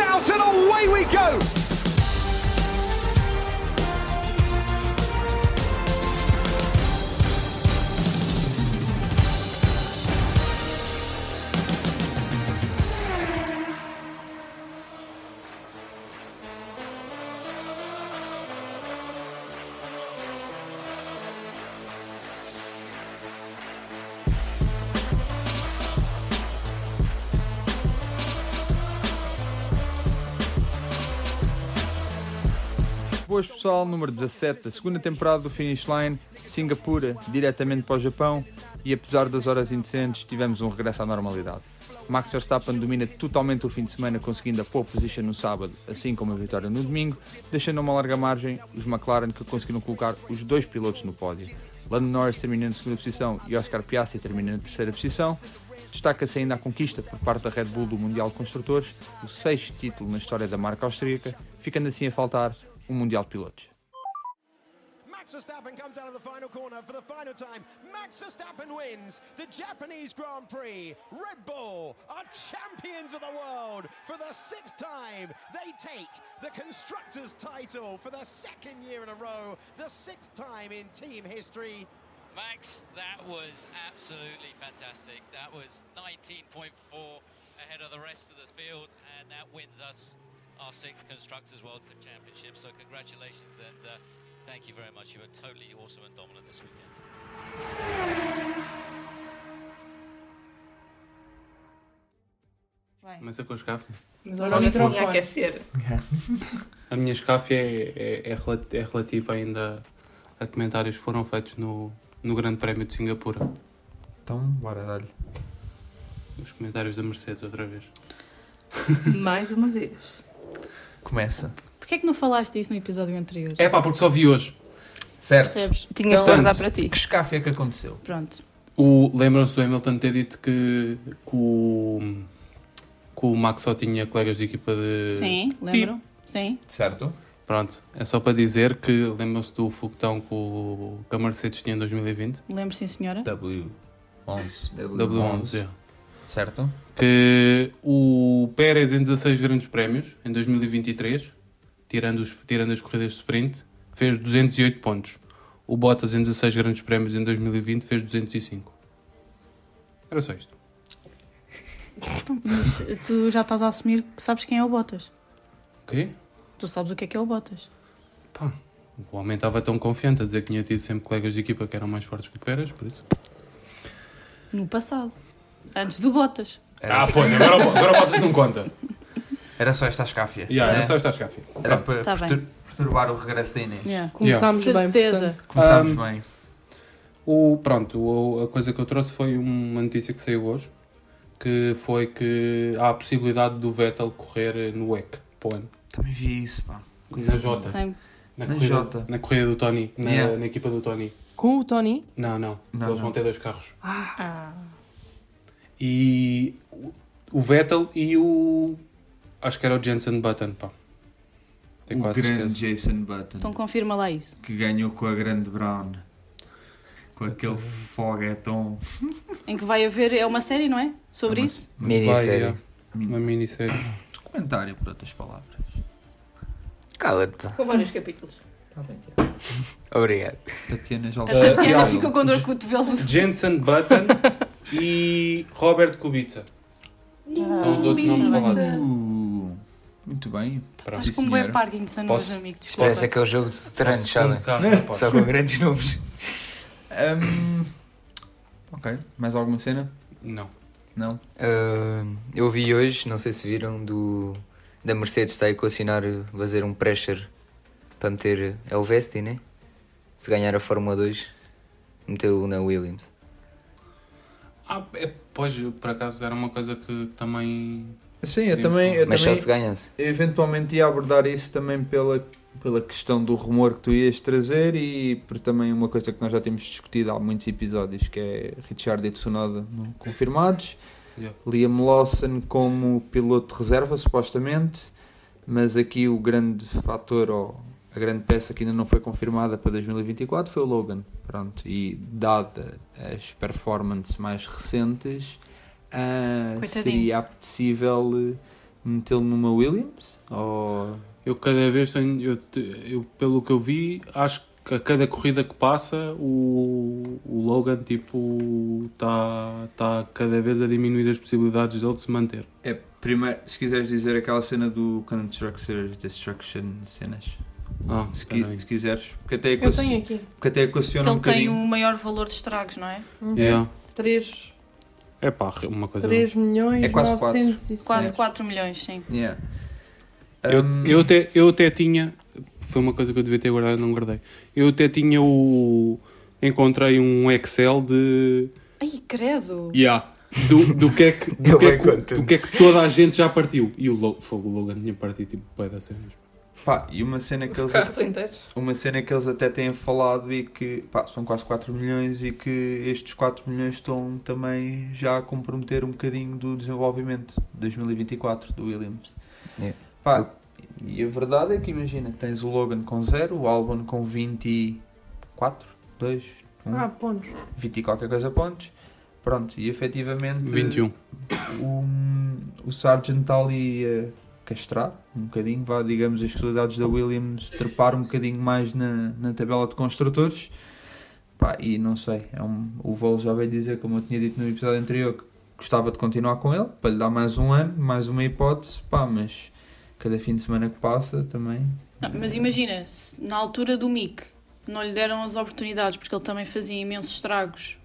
Out and away we go. Pessoal, número 17 da segunda temporada do Finish Line, Singapura, diretamente para o Japão e apesar das horas indecentes tivemos um regresso à normalidade. Max Verstappen domina totalmente o fim de semana conseguindo a pole position no sábado, assim como a vitória no domingo, deixando uma larga margem os McLaren que conseguiram colocar os dois pilotos no pódio. Lando Norris termina na segunda posição e Oscar Piastri termina na terceira posição. Destaca-se ainda a conquista por parte da Red Bull do Mundial de Construtores, o sexto título na história da marca austríaca, ficando assim a faltar o Mundial de Pilotos. Max Verstappen comes out of the final corner for the final time. Max Verstappen wins the Japanese Grand Prix. Red Bull are champions of the world for the sixth time. They take the constructors' title for the second year in a row, the sixth time in team history. Max, that was absolutely fantastic. That was 19.4 ahead of the rest of the field, and that wins us our sixth Constructors World Championship. So congratulations and uh, thank you very much. You were totally awesome and dominant this weekend. Vai. Começa com a escafe. Mas olha o microfone. a aquecer. A minha escafe é, é, é, é relativa ainda a comentários que foram feitos no, no Grande Prémio de Singapura. Então, bora dar-lhe. Os comentários da Mercedes outra vez. Mais uma vez. Começa. Porquê é que não falaste isso no episódio anterior? É pá, porque só vi hoje. Certo. Percebes? Tinhas Então, de guardar para ti. Que escafe é que aconteceu? Pronto. O, Lembram-se do Hamilton ter dito que, que, o, que o Max só tinha colegas de equipa de. Sim, lembro? Sim. Certo? Pronto, é só para dizer que lembram-se do foguetão que, o, que a Mercedes tinha em 2020? Lembro, sim, senhora. W11. W11, é. Certo? que o Pérez em 16 grandes prémios em 2023, tirando, os, tirando as corridas de sprint, fez 208 pontos. O Bottas em 16 grandes prémios em 2020 fez 205. Era só isto. Mas tu já estás a assumir que sabes quem é o Bottas. Ok? Tu sabes o que é que é o Bottas. Pá, o homem estava tão confiante a dizer que tinha tido sempre colegas de equipa que eram mais fortes que o Pérez, por isso. No passado. Antes do Bottas. Era, Ah, pois, agora, o- agora o Bottas não conta. era só esta escáfia. Yeah, era né? só esta escafia. Era Pronto. para Tá bem. pertur- perturbar o regresso da Inês. Yeah. Começámos bem, Certeza. portanto. Começámos Um, bem. O, pronto, o- a coisa que eu trouxe foi uma notícia que saiu hoje, que foi que há a possibilidade do Vettel correr no WEC para o ano. Também vi isso, pá. Na Jota. Na, Na corrida, Jota. na corrida do Tony. Na, Yeah. na equipa do Tony. Com o Tony. Não, não. Não, Eles não. vão ter dois carros. Ah. E o- Vettel e o. Acho que era o Jensen Button, pá. Tenho o quase grande certeza. Jason Button. Então confirma lá isso. Que ganhou com a grande Brown. Com aquele foguetão. Em que vai haver. É uma série, não é? Sobre É uma- isso? Vai, Minissérie. yeah, uma minissérie. Documentário, por outras palavras. Cala-te, pá. Com vários capítulos. Obrigado. Tatiana já A Uh, Tatiana ficou com dor de cotovelo. Jensen Button e Robert Kubica. São os outros nomes bem. falados. Uh, muito bem. Pronto. Estás com um senhora. Parkinson Posso? hoje, amigo. Isto Desculpa. parece aquele jogo de veteranos, sabem? Só com grandes nomes. Hum, ok. Mais alguma cena? Não. Não? Ah, eu vi hoje, não sei se viram, do, da Mercedes está a equacionar fazer um pressure para meter. É o Vesti, né? Se ganhar a Fórmula 2, meteu na Williams. Ah, é, pois, por acaso era uma coisa que também. Sim, eu também, eu Mas também só se ganhasse. eventualmente ia abordar isso também pela, pela questão do rumor que tu ias trazer e por também uma coisa que nós já temos discutido há muitos episódios, que é Richard e Tsunoda não confirmados, Yeah. Liam Lawson como piloto de reserva, supostamente, mas aqui o grande fator, ou a grande peça que ainda não foi confirmada para 2024 foi o Logan. Pronto, e dada as performances mais recentes, Coitadinho. seria apetecível metê-lo numa Williams? Ou... Eu cada vez tenho, eu, eu, pelo que eu vi, acho que a cada corrida que passa o, o Logan tipo está tá cada vez a diminuir as possibilidades dele de se manter. É, primeiro, se quiseres dizer aquela cena do Constructors Destruction cenas. Ah, Se, qui- se quiseres. Porque até, Eu tenho aqui. porque até Que equaciona um ele tem bocadinho. o maior valor de estragos, não é? Yeah. 3, É pá, uma coisa. 3 milhões É quase 907. Quase 4 milhões, sim. Yeah. Eu, Um, eu, até, eu até tinha. Foi uma coisa que eu devia ter guardado e não guardei. Eu até tinha o. Encontrei um Excel de. Ai, credo! Yeah. Do, do, que é que, do, Eu que é bem que, contente. do que é que toda a gente já partiu. E o, Lo, foi, o Logan tinha partido tipo bué das cenas. Pá, e uma cena que eles Carros inteiros. uma cena que eles até têm falado e que pá, são quase 4 milhões e que estes 4 milhões estão também já a comprometer um bocadinho do desenvolvimento de 2024 do Williams. Yeah. Pá, e a verdade é que imagina, tens o Logan com 0, o Albon com 24, 2, 1, Ah, pontos. 20 e qualquer coisa pontos. Pronto, e efetivamente 21. o, o Sargent está ali a castrar um bocadinho, vá, digamos, as possibilidades da Williams trepar um bocadinho mais na, na tabela de construtores. Pá, e não sei, é um, o Vol já veio dizer, como eu tinha dito no episódio anterior, que gostava de continuar com ele, para lhe dar mais um ano, mais uma hipótese, pá, mas cada fim de semana que passa também. Não, mas imagina, se na altura do Mick não lhe deram as oportunidades porque ele também fazia imensos estragos.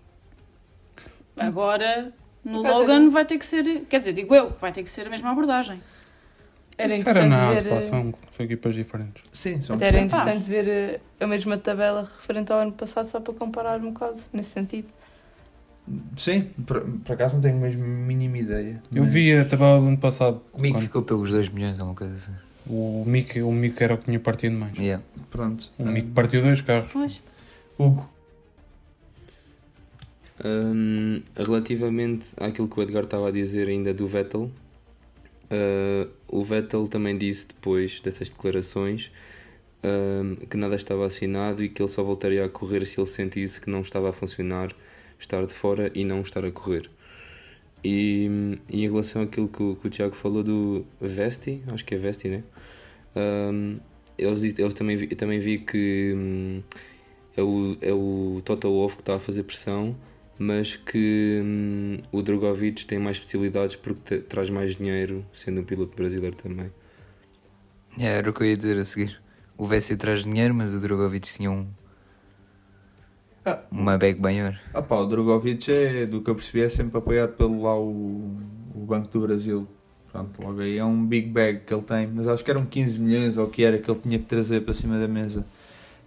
Agora, no Logan vai ter que ser, quer dizer, digo eu, vai ter que ser a mesma abordagem. Era Isso era na interessante ver. São, são equipas diferentes. Sim, são Até era diferentes. interessante ver eh, a mesma tabela referente ao ano passado, só para comparar um bocado, nesse sentido. Sim, por, por acaso não tenho mesmo a mínima ideia. Eu mas- vi a tabela do ano passado. O Mick quando ficou pelos 2 milhões, alguma coisa assim. O Mick, o Mick era o que tinha partido mais. Yeah. Pronto. O Mick partiu dois carros. Pois. Hugo. Hum, relativamente àquilo que o Edgar estava a dizer ainda do Vettel, uh, o Vettel também disse depois dessas declarações hum, que nada estava assinado e que ele só voltaria a correr se ele sentisse que não estava a funcionar estar de fora e não estar a correr. E, e em relação àquilo que, o- que o Tiago falou do Vesti, acho que é Vesti, né? Hum, eles, diz- eles também, vi, também vi que hum, é, o, é o Toto Wolff que está a fazer pressão mas que hum, o Drogovic tem mais possibilidades porque te- traz mais dinheiro, sendo um piloto brasileiro também. Yeah, era o que eu ia dizer a seguir. O Vessi traz dinheiro, mas o Drogovic tinha um, Ah, uma bag maior. Ah pá, o Drogovic é, do que eu percebi, é sempre apoiado pelo lá o, o Banco do Brasil. Pronto, logo aí é um big bag que ele tem, mas acho que eram 15 milhões ou o que era que ele tinha que trazer para cima da mesa.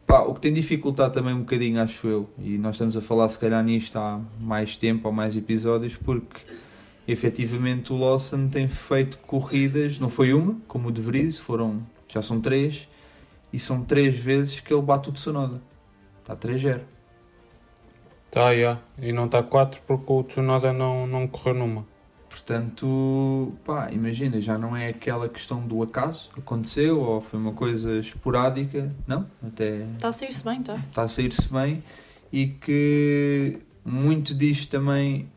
Pá, o que tem dificultado também um bocadinho, acho eu, e nós estamos a falar se calhar nisto há mais tempo ou mais episódios, porque efetivamente o Lawson tem feito corridas, não foi uma, como o De Vries, foram, já são três, e são três vezes que ele bate o Tsunoda. Está 3-0. Tá, yeah. E não está 4 porque o Tsunoda não, não correu numa. Portanto, pá, imagina, já não é aquela questão do acaso, aconteceu ou foi uma coisa esporádica, não, até Está a sair-se bem, tá? está a sair-se bem e que muito disto também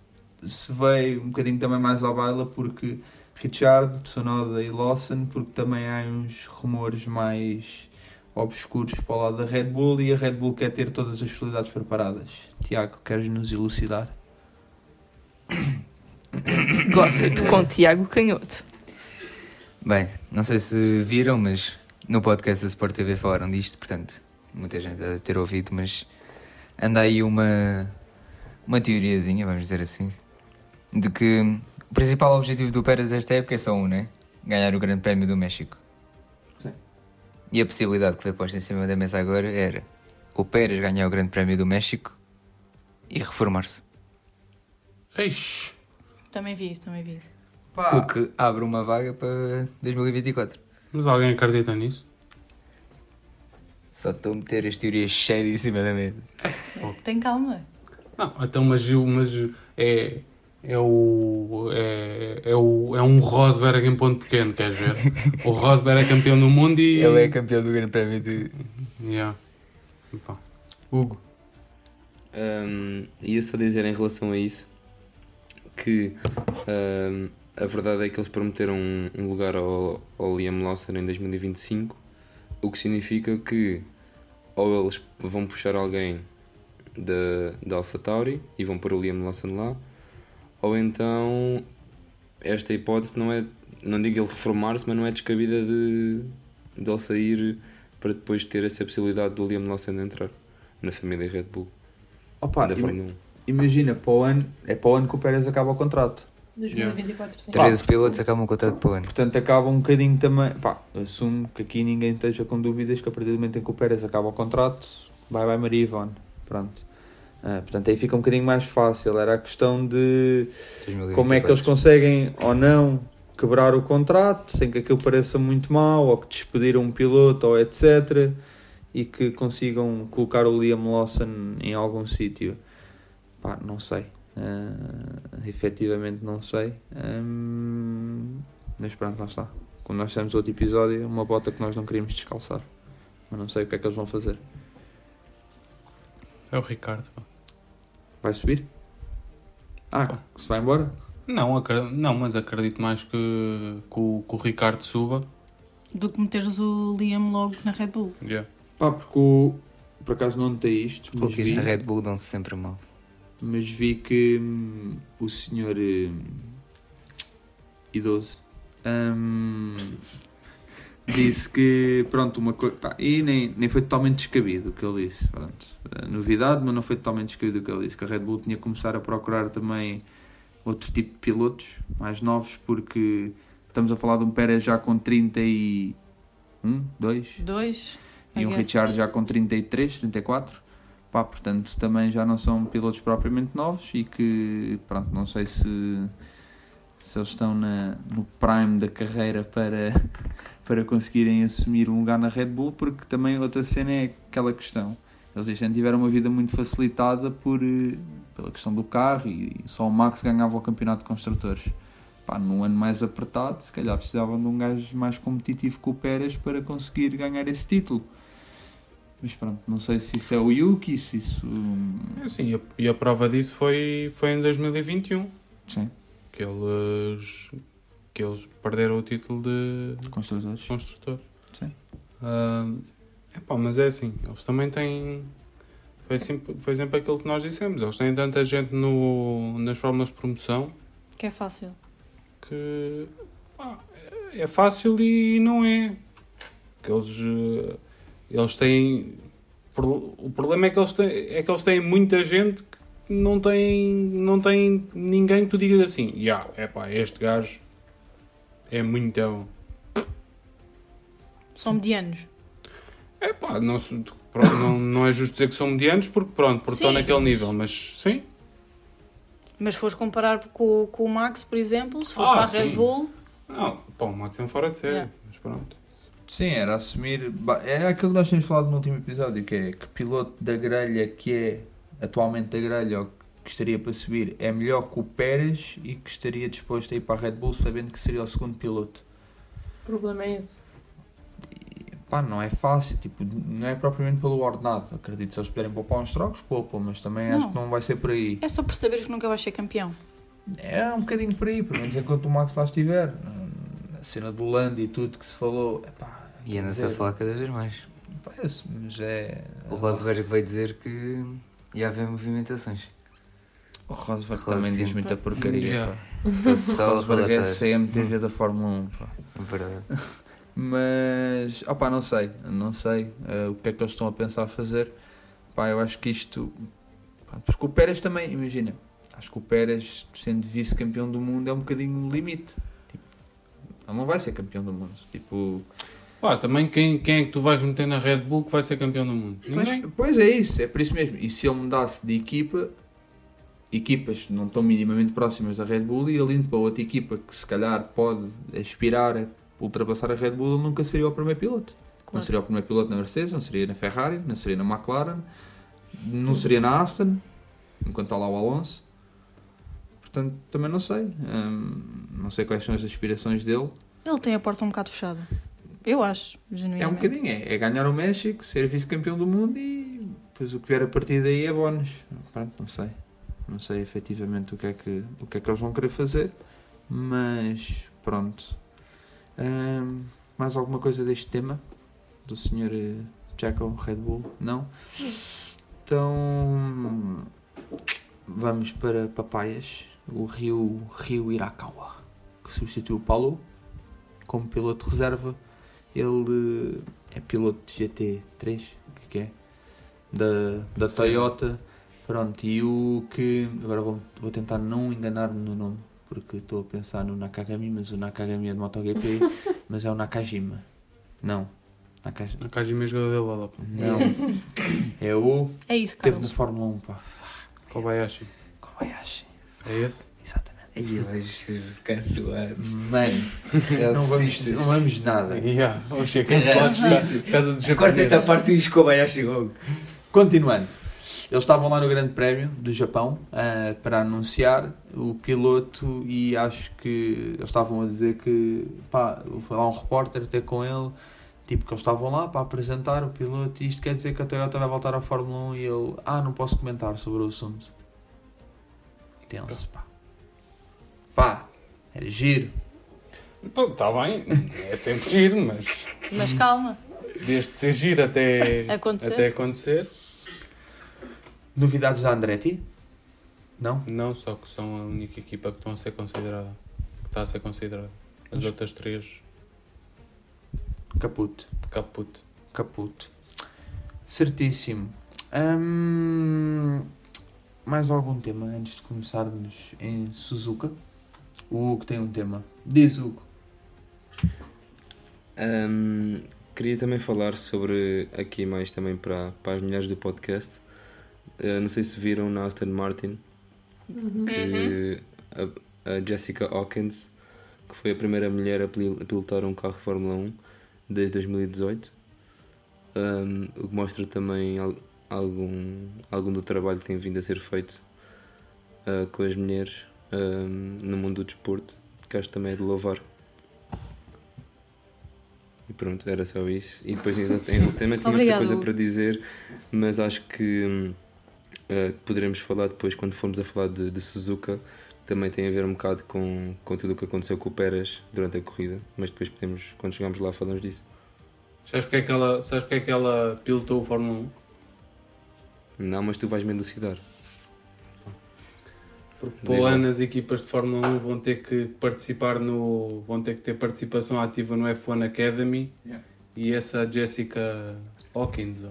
se veio um bocadinho também mais à baila porque Richard, Tsunoda e Lawson, porque também há uns rumores mais obscuros para o lado da Red Bull e a Red Bull quer ter todas as possibilidades preparadas. Tiago, queres nos elucidar? Gosto com Tiago Canhoto. Bem, não sei se viram, mas no podcast da Sport TV falaram disto, portanto, muita gente deve ter ouvido, mas anda aí uma, uma teoriazinha, vamos dizer assim, de que o principal objetivo do Pérez esta época é só um, né? Ganhar o Grande Prémio do México. Sim. E a possibilidade que foi posta em cima da mesa agora era o Pérez ganhar o Grande Prémio do México e reformar-se. Eish. Também vi isso, também vi isso. O que abre uma vaga para 2024. Mas alguém acredita nisso? Só estou a meter as teorias cheias em cima da mesa. Tem calma. Não, então, mas, mas é. É o, é, é, o, é um Rosberg em ponto pequeno, queres ver? O Rosberg é campeão do mundo e. Ele é campeão do Grande Prémio de. Yeah. Epá. Hugo. Um, ia só dizer em relação a isso que a verdade é que eles prometeram um, um lugar ao, ao Liam Lawson em 2025, o que significa que ou eles vão puxar alguém da, da AlphaTauri e vão pôr o Liam Lawson lá, ou então esta hipótese não é, não digo ele reformar-se, mas não é descabida de, de ele sair para depois ter essa possibilidade do Liam Lawson entrar na família Red Bull Opa, da Fórmula 1. Imagina, para o ano, é para o ano que o Pérez acaba o contrato. 2024, sim. 13 pilotos acabam o contrato para o ano. Portanto, acaba um bocadinho também. Pá, assumo que aqui ninguém esteja com dúvidas que a partir do momento em que o Pérez acaba o contrato, vai, vai Maria Ivone. Pronto. Ah, portanto, aí fica um bocadinho mais fácil. Era a questão de 2024. como é que eles conseguem ou não quebrar o contrato sem que aquilo pareça muito mal, ou que despediram um piloto, ou etc. E que consigam colocar o Liam Lawson em algum sítio. Pá, não sei. Ah, efetivamente não sei. Hum, mas pronto, lá está. Quando nós fizemos outro episódio, uma bota que nós não queríamos descalçar. Mas não sei o que é que eles vão fazer. É o Ricardo. pá. Vai subir? Ah, se vai embora? Não, acre- não, mas acredito mais que, que, o, que o Ricardo suba. Do que meteres o Liam logo na Red Bull. Yeah. Pá, porque o, por acaso não notei isto, Rookies vi, na Red Bull dão-se sempre mal. Mas vi que hum, o senhor hum, idoso hum, disse que, pronto, uma coisa. E nem, nem foi totalmente descabido o que ele disse. Pronto. Eh, Novidade, mas não foi totalmente descabido o que ele disse. Que a Red Bull tinha que começar a procurar também outro tipo de pilotos mais novos, porque estamos a falar de um Pérez já com 31, 2, Dois. e I um. Richard já com 33, 34. Pá, portanto, também já não são pilotos propriamente novos e que, pronto, não sei se, se eles estão na, no prime da carreira para, para conseguirem assumir um lugar na Red Bull, porque também outra cena é aquela questão. Eles este ano tiveram uma vida muito facilitada por, eh, pela questão do carro e só o Max ganhava o campeonato de construtores. Pá, num ano mais apertado, se calhar precisavam de um gajo mais competitivo que o Pérez para conseguir ganhar esse título. Mas pronto, não sei se isso é o Yuki, se isso. É Assim, e, a, e a prova disso foi, foi em 2021. Sim, Que eles, que eles perderam o título de de construtores. construtor. Sim. Ah, epá, mas é assim, eles também têm. Foi sempre, foi sempre aquilo que nós dissemos. Eles têm tanta gente no, nas fórmulas de promoção Que é fácil. que pá, é fácil e não é. Que eles, eh, eles têm. O problema é que eles têm, é que eles têm muita gente que não tem, não tem ninguém que tu digas assim, já, é pá, este gajo é muito. São medianos. É pá, não, não, não é justo dizer que são medianos porque pronto, porque Sim, estão naquele nível, mas sim. Mas se fores comparar com, com o Max, por exemplo, se fores Ah, para a Red. Bull, Não, pá, o Max é um fora de série, Yeah. mas pronto. Sim, era assumir. Era aquilo que nós tínhamos falado no último episódio, que é que piloto da grelha que é atualmente da grelha ou que estaria para subir é melhor que o Pérez e que estaria disposto a ir para a Red Bull sabendo que seria o segundo piloto. O problema é esse. E, pá, não é fácil, tipo, não é propriamente pelo ordenado. Acredito, se eles puderem poupar uns trocos, poupam, mas também acho Não. que não vai ser por aí. é só por saberes que nunca vais ser campeão. É um bocadinho por aí, pelo menos enquanto o Max lá estiver. A cena do Lando e tudo que se falou, epá, E anda-se a falar cada vez mais. Parece, mas é. O Rosberg veio dizer que ia haver movimentações. O Rosberg Rosberg, também diz muita porcaria. Yeah. pá. Estou só a Rosberg é. CMTV da Fórmula 1. Pá. Verdade. Mas, opá, não sei, não sei eh, o que é que eles estão a pensar fazer. Pá, eu acho que isto. pá, porque o Pérez também, imagina, acho que o Pérez, sendo vice-campeão do mundo, é um bocadinho um limite. Tipo, ele não vai ser campeão do mundo. Tipo, Pá, também quem, quem é que tu vais meter na Red Bull que vai ser campeão do mundo? Ninguém. Pois é isso, é por isso mesmo. E se ele mudasse de equipa, equipas que não estão minimamente próximas da Red Bull e ele indo para outra equipa que se calhar pode aspirar a ultrapassar a Red Bull, ele nunca seria o primeiro piloto. Não Claro. seria o primeiro piloto na Mercedes, não seria na Ferrari, não seria na McLaren, não seria na Aston, enquanto está lá o Alonso. Portanto, também não sei. Hum, não sei quais são as aspirações dele. Ele tem a porta um bocado fechada. Eu acho, É um genuinamente. bocadinho, é, é ganhar o México, ser vice-campeão do mundo e depois o que vier a partir daí é bónus. Pronto, não sei. Não sei efetivamente o que é que, o que, é que eles vão querer fazer. Mas pronto. Ahm, mais alguma coisa deste tema? Do Sr. Jaco Red Bull? Não? Então vamos para Papaias, o Rio, Rio Irakawa, que substituiu o Paulo como piloto reserva. Ele eh, é piloto de GT3, o que é que é? Da, da Sim. Toyota. Pronto, e o que. Agora vou, vou tentar não enganar-me no nome, porque estou a pensar no Nakagami, mas o Nakagami é de MotoGP, mas é o Nakajima. Não. Nakajima. A Kajima é jogador da bola. pá. Não. É o. É isso, Teve na. Fórmula 1, pá. Kobayashi. Kobayashi. É esse? Exatamente. Aí vais ser cancelado. Mano, não vamos, não vamos nada. Yeah, Oxe, é cancelado. cancelado. Casa dos Corta esta parte e Kobayashi logo. Continuando. Eles estavam lá no Grande Prémio do Japão ah, para anunciar o piloto e acho que eles estavam a dizer que pá, foi lá um repórter ter com ele, tipo que eles estavam lá para apresentar o piloto e isto quer dizer que a Toyota vai voltar à Fórmula 1 e ele, ah, não posso comentar sobre o assunto. Tenso, pá. Pá, era giro. Está bem, é sempre giro, mas Mas calma, desde ser giro até acontecer. até acontecer, Novidades da Andretti? Não? não, só que são a única equipa que estão a ser considerada. Que está a ser considerada. As Mas- outras três Caput. caput. Caputo. Certíssimo. Hum, mais algum tema antes de começarmos em Suzuka? O Hugo tem um tema. Diz Hugo. Ahm, queria também falar sobre, aqui mais também para, para as mulheres do podcast. Ah, não sei se viram na Aston Martin que a, a Jessica Hawkins, que foi a primeira mulher a pil- a pilotar um carro de Fórmula 1 desde 2018, ahm, o que mostra também al- algum, algum do trabalho que tem vindo a ser feito ah, com as mulheres ahm, no mundo do desporto, que acho que também é de louvar. E pronto, era só isso. E depois ainda tenho, também tinha muita coisa para dizer, mas acho que eh, poderemos falar depois quando formos a falar de, de Suzuka. Também tem a ver um bocado com, com tudo o que aconteceu com o Pérez durante a corrida, mas depois podemos, quando chegarmos lá, falamos disso. Sabes porque é que ela, sabes porque é que ela pilotou o Fórmula 1? Não, mas tu vais-me elucidar. Porque para o ano as equipas de Fórmula 1 vão ter que participar no. vão ter que ter participação ativa no F1 Academy Yeah. e essa Jessica Hawkins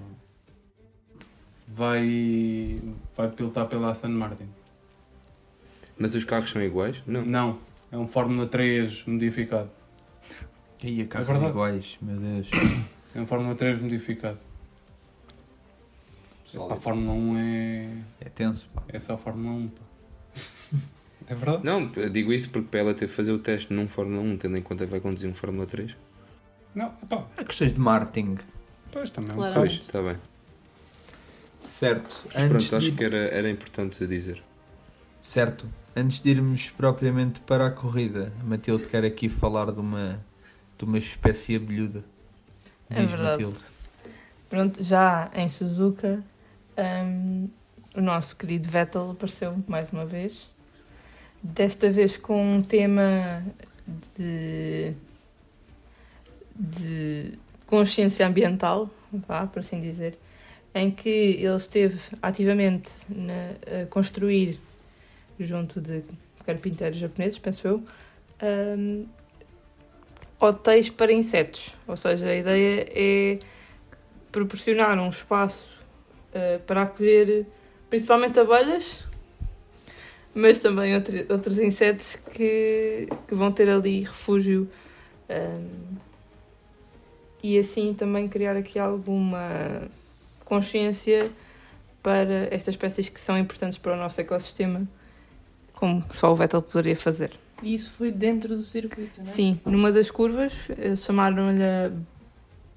vai. vai pilotar pela Aston Martin. Mas os carros são iguais? Não. Não, é um Fórmula 3 modificado. Aí a carros verdade. iguais, meu Deus. É um Fórmula 3 modificado. Para a Fórmula 1 é. É tenso, pá. é só a Fórmula 1. pá. É verdade? Não, digo isso porque para ela ter fazer o teste num Fórmula 1, tendo em conta que vai conduzir um Fórmula 3. Não, pá, Há questões de marketing. pois também é Claro. Pois, está bem. Certo. Mas Antes pronto, acho de... que era, era importante dizer. Certo. Antes de irmos propriamente para a corrida, a Matilde quer aqui falar de uma, de uma espécie abelhuda. É Diz, verdade. Matilde. Pronto, já em Suzuka, hum, o nosso querido Vettel apareceu mais uma vez. Desta vez com um tema de, de consciência ambiental, vá, por assim dizer, em que ele esteve ativamente na- a construir, junto de carpinteiros japoneses, penso eu, hum, hotéis para insetos. Ou seja, a ideia é proporcionar um espaço eh, para acolher principalmente abelhas, mas também outro- outros insetos que, que vão ter ali refúgio ehm, e assim também criar aqui alguma consciência para estas espécies que são importantes para o nosso ecossistema, como só o Vettel poderia fazer. E isso foi dentro do circuito, não é? Sim, numa das curvas, eles chamaram-lhe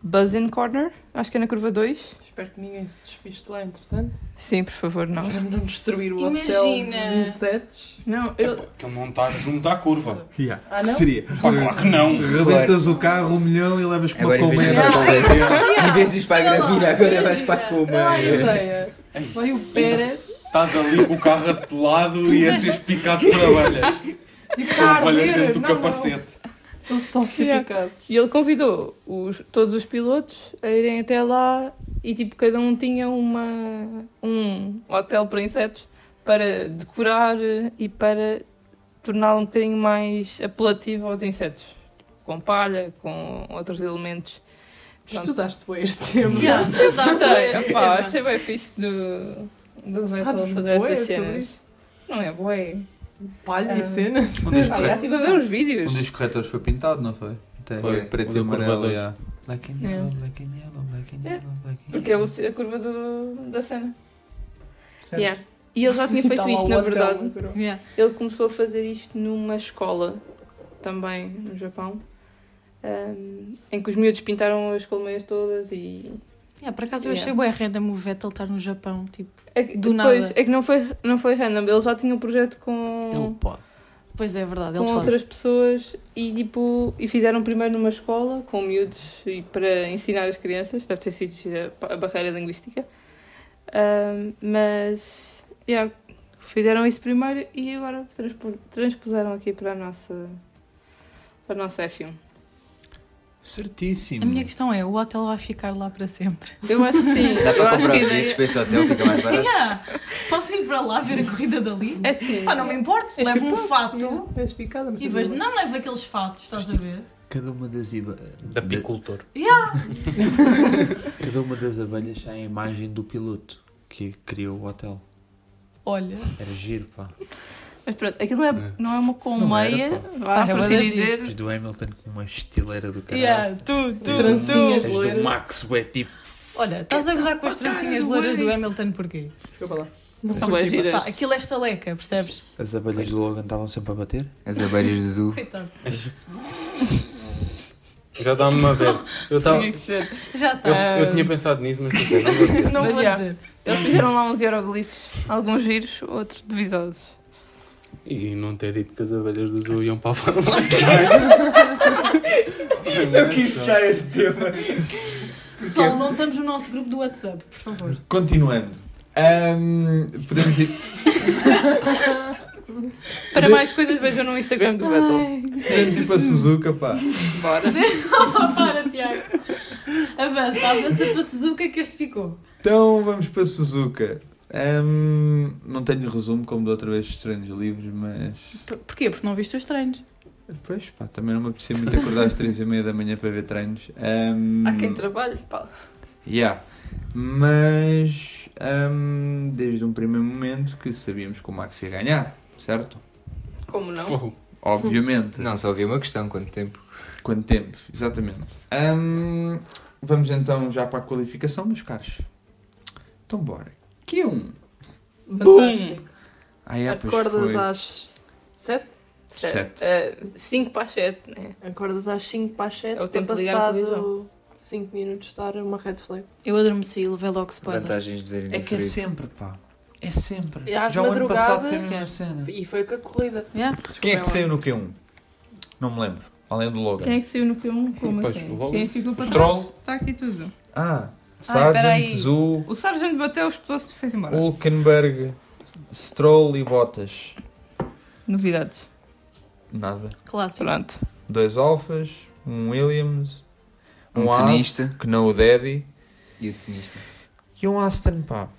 a Buzzing Corner, acho que é na curva 2. Espero que ninguém se despiste lá, entretanto. Sim, por favor, não. Para não destruir o Imagina. hotel dos insetos. Não, ele, Que ele não está junto à curva. Yeah. Ah, que não? seria? Pá, claro que não. Rebentas o carro, um milhão e levas com uma Agora, em vez, de colmeia. para em vez de ir para a gravina, agora vais para a Colmeia. ideia. Vai o Pérez. Estás ali com o carro atelado Tu e a seres picado por abelhas. Está a trabalha arder, dentro do capacete. Estou salsificado. E ele convidou os, todos os pilotos a irem até lá e tipo cada um tinha uma, um hotel para insetos para decorar e para torná-lo um bocadinho mais apelativo aos insetos. Com palha, com outros elementos. Pronto. Estudaste bem este tema. Yeah, estudaste bué este tema. achei bem fixe do, do fazer estas cenas. Não é bué. Palha Ah. e cena. Um dos, Ah, já corre- estive a ver os vídeos. um dos corretores foi pintado, não foi? Até Foi. preto O e amarelo. yeah. Black and É. yellow, black and yellow, black and É. yellow, black and Porque é a curva do, da cena. Certo. Yeah. E ele já tinha feito Tá lá isto, na verdade. Yeah. Ele começou a fazer isto numa escola, também no Japão, um, em que os miúdos pintaram as colmeias todas e... Yeah, por acaso eu Yeah. achei bué random o Vettel estar no Japão, tipo... É que, Do depois, nada. É que não foi, não foi random, ele já tinha um projeto com, Ele pode. Pois é, verdade, ele com pode. outras pessoas e, tipo, e fizeram primeiro numa escola com miúdos e para ensinar as crianças, deve ter sido a, barreira linguística. Um, mas, yeah, fizeram isso primeiro e agora transpuseram aqui para a nossa, para a nossa F1. Certíssimo. A minha questão é, o hotel vai ficar lá para sempre? Eu acho que sim. Dá para comprar bilhetes ideia para esse hotel, fica mais barato. Yeah. Posso ir para lá ver a corrida dali? é sim. Pá, não me importa, És levo um fato yeah, És picada, mas e vejo... bem. Não levo aqueles fatos, estás a ver? Cada uma das iba- Da apicultor. Cada uma das abelhas é a imagem do piloto que criou o hotel. Olha... Era giro, pá. Mas pronto, aquilo não é, não é uma colmeia, Não vá, é assim dizer. Os do Hamilton com uma estileira do caralho. Yeah, tu, tu, Trancinhas tu. As do. Max é tipo. Olha, estás a gozar com as trancinhas loiras do Hamilton porquê? Desculpa lá. São Tipo, giras. sa- aquilo é estaleca, percebes? As abelhas do Logan estavam sempre a bater. As abelhas do Zoo. Coitado. Já dá-me a ver. Eu, tava, Tinha que ser. Já eu, está. eu tinha pensado nisso, mas pensei, não vou dizer. Não vou dizer. Eles fizeram lá uns hieroglifos, alguns giros, outros duvidosos. E não ter dito que as abelhas do Zoo iam para a Fórmula 1. Eu quis fechar esse tema. Pessoal, não estamos no nosso grupo do WhatsApp, por favor. Continuando. Ahm, podemos ir. Para mais coisas, vejam no Instagram do Beto. Podemos ir para Suzuka, pá. Bora. para, Tiago. Avança, avança para Suzuka que este ficou. Então vamos para Suzuka. Ahm, não tenho resumo como da outra vez dos treinos livres, mas. Por- Porquê? Porque não viste os treinos. Pois pá, também não me apetecia muito acordar às 3 e meia da manhã para ver treinos. Ahm, Há quem trabalhe, pá. Yeah. Mas ahm, desde um primeiro momento que sabíamos que o Max ia ganhar, certo? Como não? Fogo. Obviamente. Não, só havia uma questão, quanto tempo? Quanto tempo? Exatamente. Ahm, vamos então já para a qualificação, meus caros. Então bora. Q1. Fantástico. Ah, é, Acordas foi. às 7? Sete. 5 para as 7, né? Acordas às 5 para as 7 É o tempo para de ligar a passado televisão. 5 minutos estar uma red flag. Eu adormeci e levei logo spoiler. Vantagens de verem É que é sempre, pá. É sempre. E às Já o ano passado madrugadas, foi a cena. E foi com a corrida. Yeah. Quem é que saiu no Q1? Não me lembro. Além do Logan. Quem é que saiu no Q1? Como Pois, assim? o Logan. Quem ficou para O trás? Stroll. Está aqui tudo. Ah, Ai, peraí. Sargent, Zu, O Sargent bateu, explosou e fez embora. Hulkenberg, Stroll e Bottas. Novidades. Nada. Clássico. Pronto. Dois Alfas, um Williams, um, Um Haas, tenista. que não o Daddy, E o tenista? e um Aston, pá.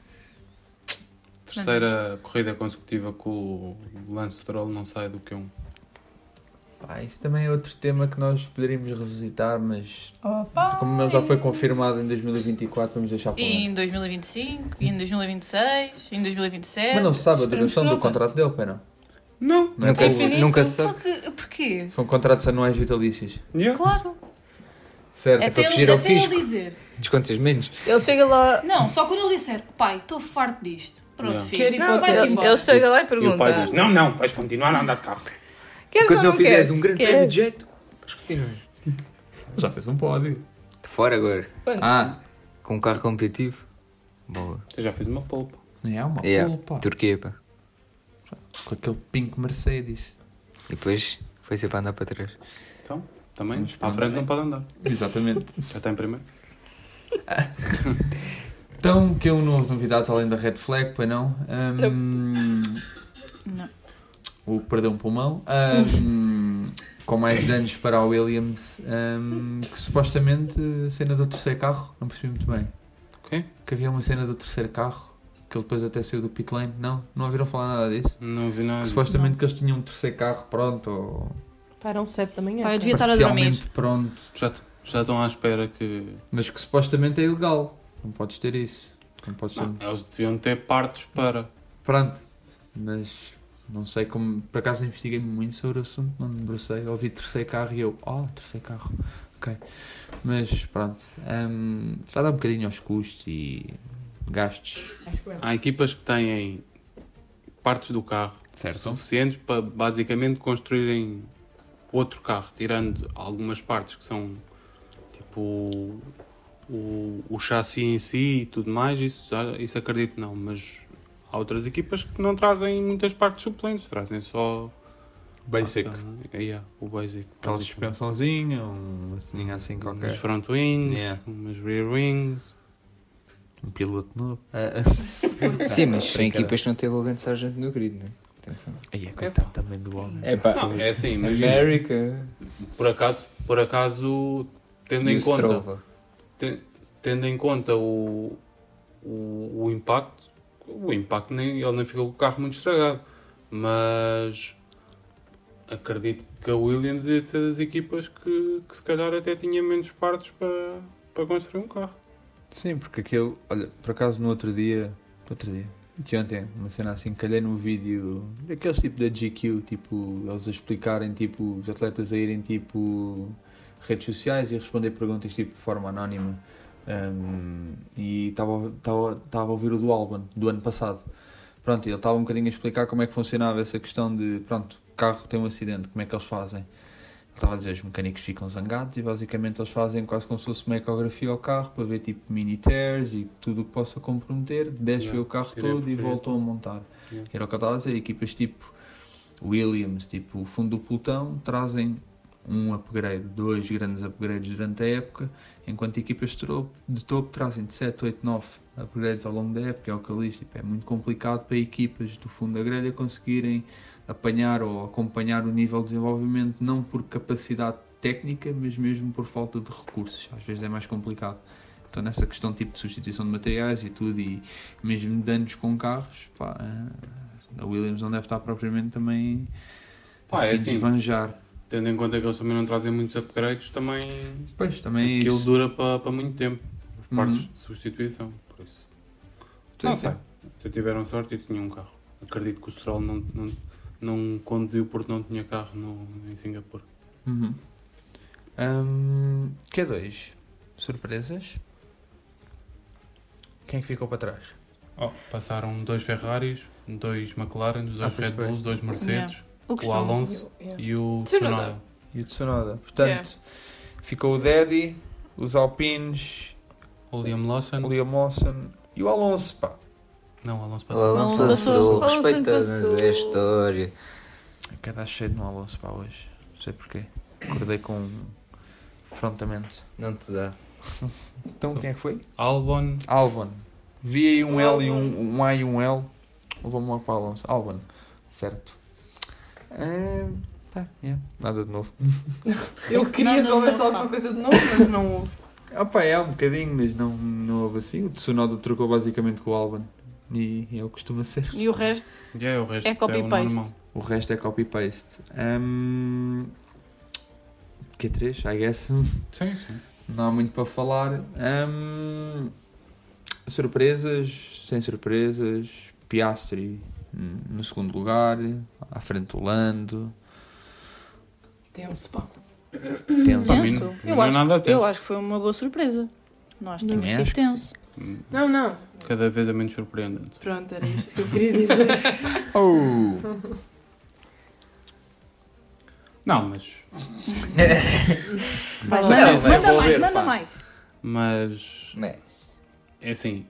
Terceira corrida consecutiva que o Lance Stroll não sai do Q1. Pá, isso também é outro tema que nós poderíamos revisitar, mas Opa! como ele já foi confirmado em 2024, vamos deixar para E lá. em 2025, e em 2026, e em 2027. Mas não se sabe a duração do contrato dele, pera. Não. Não é Nunca, tudo. se, nunca se sabe. Porque, porquê? São contratos anuais vitalícios. Yeah. Claro. Certo. É Até, para ele, ao até ele fisco. dizer. Descontas menos. Ele chega lá. Não, só quando ele disser, pai, estou farto disto. Pronto, Yeah. filho. Quer ir Não, para o vai-te ele, embora. ele chega lá e E o pergunta: pai diz: Não, não, vais continuar a andar de carro. Queres Quando ou não não fizeres queres? um grande prémio de jeito. Já fez um pódio. Estou fora agora. Quando? Ah, Com um carro competitivo. Boa. Tu já fez uma polpa. é uma Yeah. polpa. Turquia, pá. Com aquele pink Mercedes. E depois foi sempre a andar para trás. Então, também, Vamos para a para frente não pode andar. Exatamente. Já está em primeiro. Então, que é um novo novidade além da red flag, pois não? Ahm, Não. O que perdeu um pulmão. Ahm, com mais danos para a Williams, hum, que supostamente a cena do terceiro carro, não percebi muito bem. Ok? Que havia uma cena do terceiro carro, que ele depois até saiu do pit lane. Não, não ouviram falar nada disso. Não vi nada. Que supostamente que eles tinham um terceiro carro pronto, ou Pá, eram 7 da manhã. Pá, eu devia estar a dormir. pronto, Já, já estão à espera que. mas que supostamente é ilegal. Não podes ter isso. Não podes ter... Não, eles deviam ter partes para. Pronto, mas não sei como. Por acaso não investiguei muito sobre o assunto, não me debrucei. Ouvi terceiro carro e eu, oh, terceiro carro, ok. Mas pronto, hum, está a dar um bocadinho aos custos e gastos. Há equipas que têm partes do carro Certo. suficientes para basicamente construírem outro carro, tirando algumas partes que são tipo o, o chassi em si e tudo mais, isso, já- isso acredito não, mas há outras equipas que não trazem muitas partes suplentes, trazem só Basic. Ah, yeah, o basic. Aquela suspensãozinha, uma ceninha assim qualquer. Umas front wings, Yeah. umas rear wings. Um piloto novo. Sim, mas são Brincadeira. equipas que não têm Logan Sargent no grid, né? Atenção. Aí é coitado também do homem. É pá, Não, é assim, mas América. por acaso, por acaso tendo e em conta. Ten- tendo em conta o, o, o impacto, o impacto nem, ele nem ficou com o carro muito estragado, mas acredito que a Williams ia ser das equipas que, que se calhar até tinha menos partes para, para construir um carro. Sim, porque aquele. Olha, por acaso no outro dia. Outro dia. De ontem, uma cena assim, calhei num vídeo daqueles tipo da GQ, tipo, eles a explicarem, tipo, os atletas a irem, tipo, redes sociais e responder perguntas, tipo, de forma anónima. Um, e estava a ouvir o do Albon, do ano passado. Pronto, ele estava um bocadinho a explicar como é que funcionava essa questão de, pronto, carro tem um acidente, como é que eles fazem. Ele estava a dizer, os mecânicos ficam zangados e basicamente eles fazem quase como se fosse uma ecografia ao carro para ver tipo mini tears e tudo o que possa comprometer, desce Yeah, o carro todo e voltam a montar. Yeah. Era o que eu estava a dizer, equipas tipo Williams, tipo o fundo do pelotão, trazem um upgrade, dois grandes upgrades durante a época, enquanto equipas de topo, de topo trazem de 7, 8, 9 upgrades ao longo da época, é o que eu disse, tipo, é muito complicado para equipas do fundo da grelha conseguirem apanhar ou acompanhar o nível de desenvolvimento, não por capacidade técnica, mas mesmo por falta de recursos, às vezes é mais complicado. Então nessa questão tipo de substituição de materiais e tudo, e mesmo danos com carros, pá, a Williams não deve estar propriamente também a é fim de assim. esbanjar. Tendo em conta que eles também não trazem muitos upgrades, também Pois, também é aquilo isso. dura para, para muito tempo. As partes Uhum. de substituição, por isso. Sim, não sim. sei. Se tiveram sorte e tinham um carro. Acredito que o Stroll não, não, não conduziu porque não tinha carro no, em Singapura. Uhum. Hum, Q2. Surpresas? Quem é que ficou para trás? Oh, passaram dois Ferraris, dois McLaren, dois Ah, Red. Bulls, dois Mercedes, O o Alonso Yeah. e o Tsunoda. Tsunoda. E o Tsunoda. Portanto, ficou o Daddy, os Alpines, O Liam Lawson. o Liam Lawson e o Alonso, pá. Não, o Alonso O passou. Alonso Alonso passou, passou. respeita-nos Alonso a história. Quer dar cheio no Alonso, pá, hoje. Não sei porquê. Acordei com um afrontamento. Não te dá. Então, quem é que foi? Albon, Albon. Vi aí um L e um, um A e um L. Vamos lá para o Alonso. Albon. Certo. Ah, pá, yeah, Nada de novo. Eu queria Nada que houvesse alguma coisa de novo, mas não houve. Ah, pá, é um bocadinho, mas não, não houve assim. O Tsunoda trocou basicamente com o Albon. E é o que costuma ser. E o resto? yeah, o resto É o copy-paste. normal. O resto é copy-paste. Um, Q3, I guess. Sim, sim. Não há muito para falar. Hum, surpresas, sem surpresas. Piastri hum, no segundo lugar, à frente do Lando. Tenso, pá. Tenso. Mim Tenso? não- Eu, não é acho nada que, eu tenso. acho que foi uma boa surpresa. Nós Também tínhamos sido que tenso. Não, não. Cada vez é menos surpreendente. Pronto, era isto que eu queria dizer. Oh! Não, mas. Vai, Não, manda, manda mais, manda mais. Mas. Mas, É assim.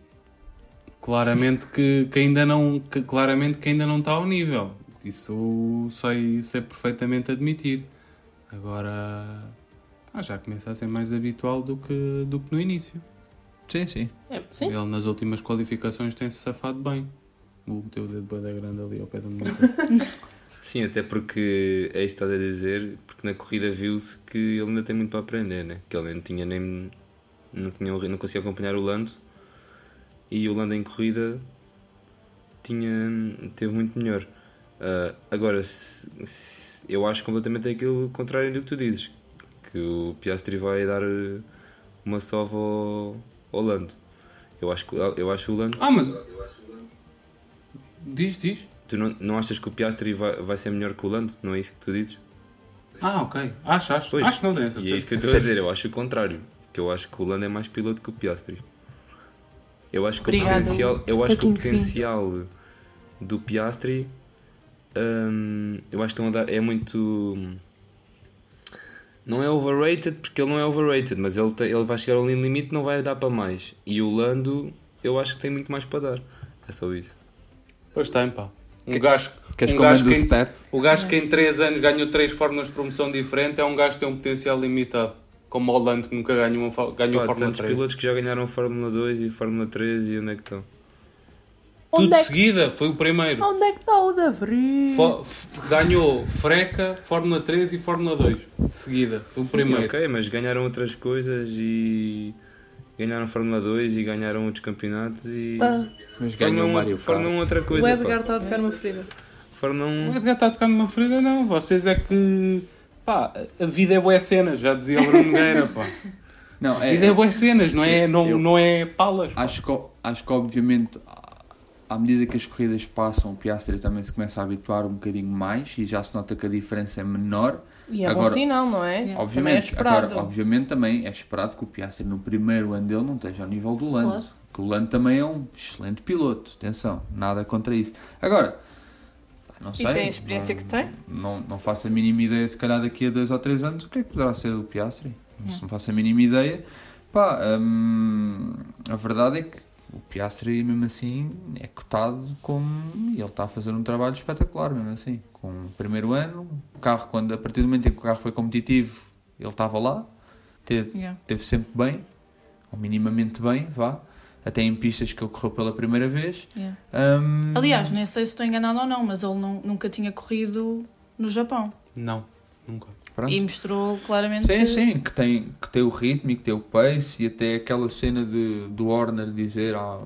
Claramente que, que ainda não. Que, claramente que ainda não está ao nível. Isso sei, sei perfeitamente admitir. Agora. ah, já começa a ser mais habitual do que, do que no início. Sim, sim. É, sim. Ele nas últimas qualificações tem-se safado bem. O teu dedo da grande ali ao pé do monitor. Sim, até porque é isso que estás a dizer, porque na corrida viu-se que ele ainda tem muito para aprender, né? Que ele não tinha nem. não, tinha, não conseguia acompanhar o Lando e o Lando em corrida tinha, teve muito melhor. Ah, agora, se- se- eu acho completamente aquilo contrário do que tu dizes, que o Piastri vai dar eh, uma sova ao, ao Lando. Eu acho, eu acho o Lando. Ah, mas. Diz, diz. Tu não, não achas que o Piastri vai, vai ser melhor que o Lando? Não é isso que tu dizes? Ah, ok. Acho, acho. Pois, acho que não tenho E é isso que eu estou a dizer, eu acho o contrário. Que eu acho que o Lando é mais piloto que o Piastri. Eu acho que Obrigada, o potencial, eu acho que o potencial do Piastri hum, eu acho que estão a dar, é muito não é overrated porque ele não é overrated, mas ele, tem- ele vai chegar ao limite e não vai dar para mais. E o Lando eu acho que tem muito mais para dar. É só isso. Pois tem, pá. Um Que- gajo, um gajo que, stat? o gajo que em 3 anos ganhou 3 fórmulas de promoção diferente é um gajo que tem um potencial limitado. Como o Holland que nunca ganhou, uma, ganhou Pá, Fórmula tantos 3. pilotos que já ganharam Fórmula 2 e Fórmula 3 e onde é que estão? Tudo Onde é de que- seguida, foi o primeiro. Onde é que está o Da Vries? Fó- f- ganhou Freca, Fórmula 3 e Fórmula 2. De seguida, foi o Sim, primeiro. ok, mas ganharam outras coisas e ganharam Fórmula 2 e ganharam outros campeonatos e Tá. Mas o 1 Mario Fórmula Kart. 1 outra O coisa. Edgar pá. está a tocar uma ferida. Fórmula O 1 Edgar está tocando uma ferida, não. Vocês é que. Pá, a vida é boa cenas, já dizia o Bruno Nogueira, pá. Não, A é, vida é boa cenas, não é, não, eu- não é palas. pá. acho, que, acho que obviamente à medida que as corridas passam o Piastri também se começa a habituar um bocadinho mais e já se nota que a diferença é menor E é Agora- bom sinal, não é? É obviamente, esperado. agora, obviamente também é esperado que o Piastri no primeiro ano dele não esteja ao nível do Lando Claro. que o Lando também é um excelente piloto atenção, nada contra isso agora não E sei. tem a experiência não, que tem? não, não faço a mínima ideia se calhar daqui a dois ou três anos o que é que poderá ser do Piastri? Não, não faço a mínima ideia. Pá, hum, a verdade é que o Piastri mesmo assim é cotado como e ele está a fazer um trabalho espetacular mesmo assim. Com o primeiro ano o carro quando a partir do momento em que o carro foi competitivo ele estava lá teve, Yeah. teve sempre bem ou minimamente bem vá até em pistas que ele correu pela primeira vez Yeah. Hum, Aliás, nem sei se estou enganado ou não, mas ele não- nunca tinha corrido no Japão. Não, nunca. pronto. E mostrou claramente. Sim, sim, que tem, que tem o ritmo e que tem o pace e até aquela cena de, do Horner dizer há,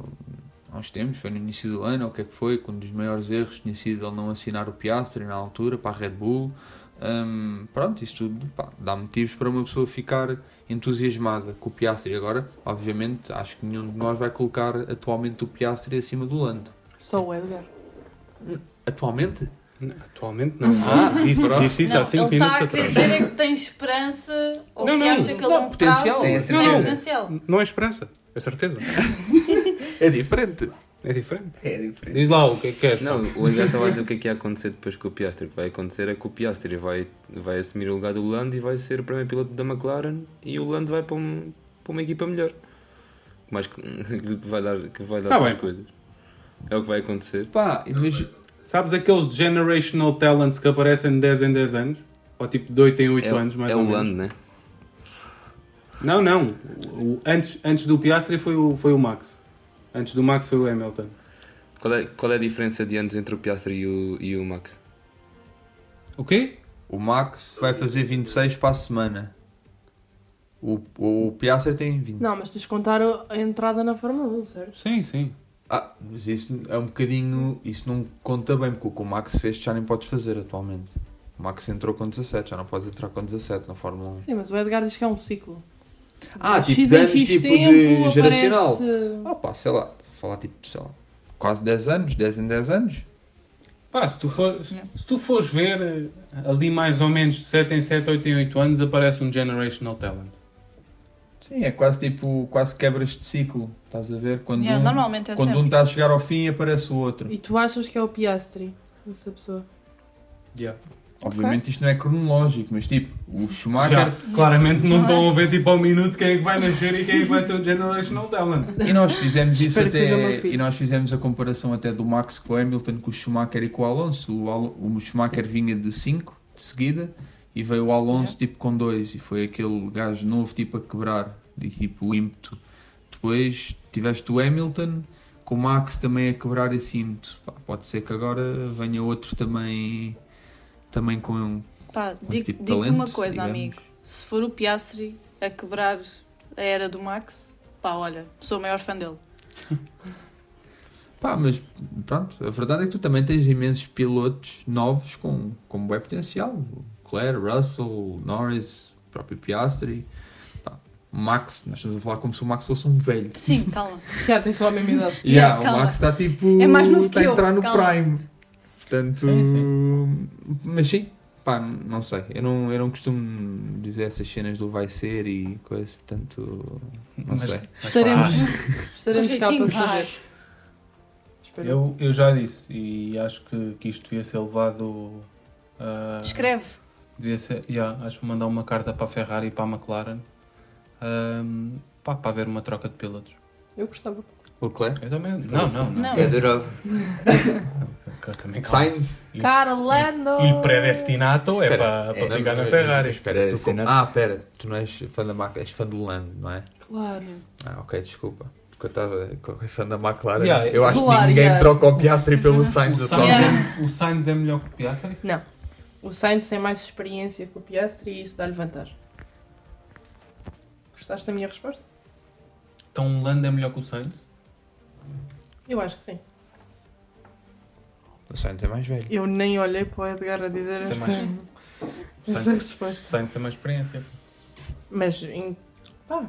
há uns tempos, foi no início do ano, ou o que é que foi, que um dos maiores erros tinha sido ele não assinar o Piastri na altura para a Red Bull. Hum, pronto, isso tudo pá, dá motivos para uma pessoa ficar entusiasmada com o Piastri. Agora, obviamente, acho que nenhum de nós vai colocar atualmente o Piastri acima do Lando. Só o Edgar. Atualmente? Atualmente não. Ah, disse, pronto. disse isso não, há 5 ele está minutos a querer atrás. dizer é que tem esperança ou Não, que não. acha que ele Não, é um potencial. prazo. Tem certeza. potencial. Não é esperança, é certeza. É diferente. É diferente. É diferente. Diz lá o que é que queres. Não, o Edgar estava a dizer o que é que ia acontecer depois com o Piastri. O que vai acontecer é que o Piastri vai, vai assumir o lugar do Lando e vai ser o primeiro piloto da McLaren e o Lando vai para, um, para uma equipa melhor. Mas que que vai dar, que vai dar Tá outras bem. coisas. É o que vai acontecer. Pá, imagina. Sabes aqueles generational talents que aparecem de 10 em 10 anos? Ou tipo de 8 em 8 é, anos, mais é ou o menos? Lando, né? Não, não. O- o- antes, antes do Piastri foi o, foi o Max. Antes do Max foi o Hamilton. Qual é, qual é a diferença de anos entre o Piastri e o, e o Max? O quê? O Max vai fazer 26 para a semana. O, o Piastri tem 20. Não, mas tens de contar a a entrada na Fórmula 1, certo? Sim, sim. Ah, mas isso é um bocadinho. Isso não conta bem, porque o que o Max fez já nem podes fazer atualmente. O Max entrou com 17, já não podes entrar com 17 na Fórmula 1. Sim, mas o Edgar diz que é um ciclo. Ah, X tipo de em anos, X tipo tempo, de geracional. aparece- Ah, pá, sei lá, vou falar tipo, sei lá, quase 10 anos, 10 em 10 anos. Pá, se tu, for, se, se tu fores ver, eh, ali mais ou menos de 7 em 7, 8 em 8 anos aparece um generational talent. Sim, é quase tipo, quase quebras de ciclo. Estás a ver? Quando, Yeah, um, normalmente é quando sempre. um está a chegar ao fim, aparece o outro. E tu achas que é o Piastri, essa pessoa? Yeah. Obviamente isto não é cronológico, mas tipo, o Schumacher. Já, claramente não Não estão a ver tipo ao minuto quem é que vai nascer e quem é que vai ser o generational talent. E nós fizemos isso até. E nós fizemos a comparação até do Max com o Hamilton, com o Schumacher e com o Alonso. O, Al- o Schumacher vinha de 5 de seguida e veio o Alonso tipo com 2 e foi aquele gajo novo tipo a quebrar e tipo o ímpeto. Depois tiveste o Hamilton com o Max também a quebrar esse ímpeto. Pá, pode ser que agora venha outro também também com Pá, esse digo- tipo de digo-te uma coisa, digamos. amigo. Se for o Piastri a quebrar a era do Max, pá, olha, sou o maior fã dele. Pá, mas pronto, a verdade é que tu também tens imensos pilotos novos com, com bom potencial. Claire, Russell, Norris, o próprio Piastri. Max, nós estamos a falar como se o Max fosse um velho. Sim, calma. Já tem só a mesma idade. Yeah, calma. o Max está tipo. É mais novo está que a eu, entrar no calma. Prime. Portanto. Sim, Mas sim, pá, não sei. Eu não, eu não costumo dizer essas cenas do vai ser e coisas, portanto. Não Mas- sei. mas Estaremos, estaremos cá para. Eu, eu já disse e acho que, que isto devia ser levado. ah, Escreve. devia ser, yeah, acho que vou mandar uma carta para a Ferrari e para a McLaren pá, para haver uma troca de pilotos. Eu gostava. Leclerc? Eu também. Não, não, não. Não. Eu adorava. Eu também. Sainz? E- Cara, Lando! Il predestinato é Espera, para, para é- ficar na é- Ferrari. Espera, tu com- Ah, espera, tu não és fã da McLaren, és fã do Lando, não é? Claro. Ah, ok, desculpa. Porque eu estava com fã da McLaren. Yeah, eu acho claro, que ninguém yeah. troca o Piastri pelo Sainz O atualmente. Sainz, o Sainz é melhor que o Piastri? Não. O Sainz tem mais experiência que o Piastri e isso dá-lhe vantagem. Gostaste da minha resposta? Então o Lando é melhor que o Sainz? Eu acho que sim. O Sainz é mais velho. Eu nem olhei para o Edgar a dizer esta, mais- O esta Sainz, o resposta. Sainz tem mais experiência. Mas, em... pá,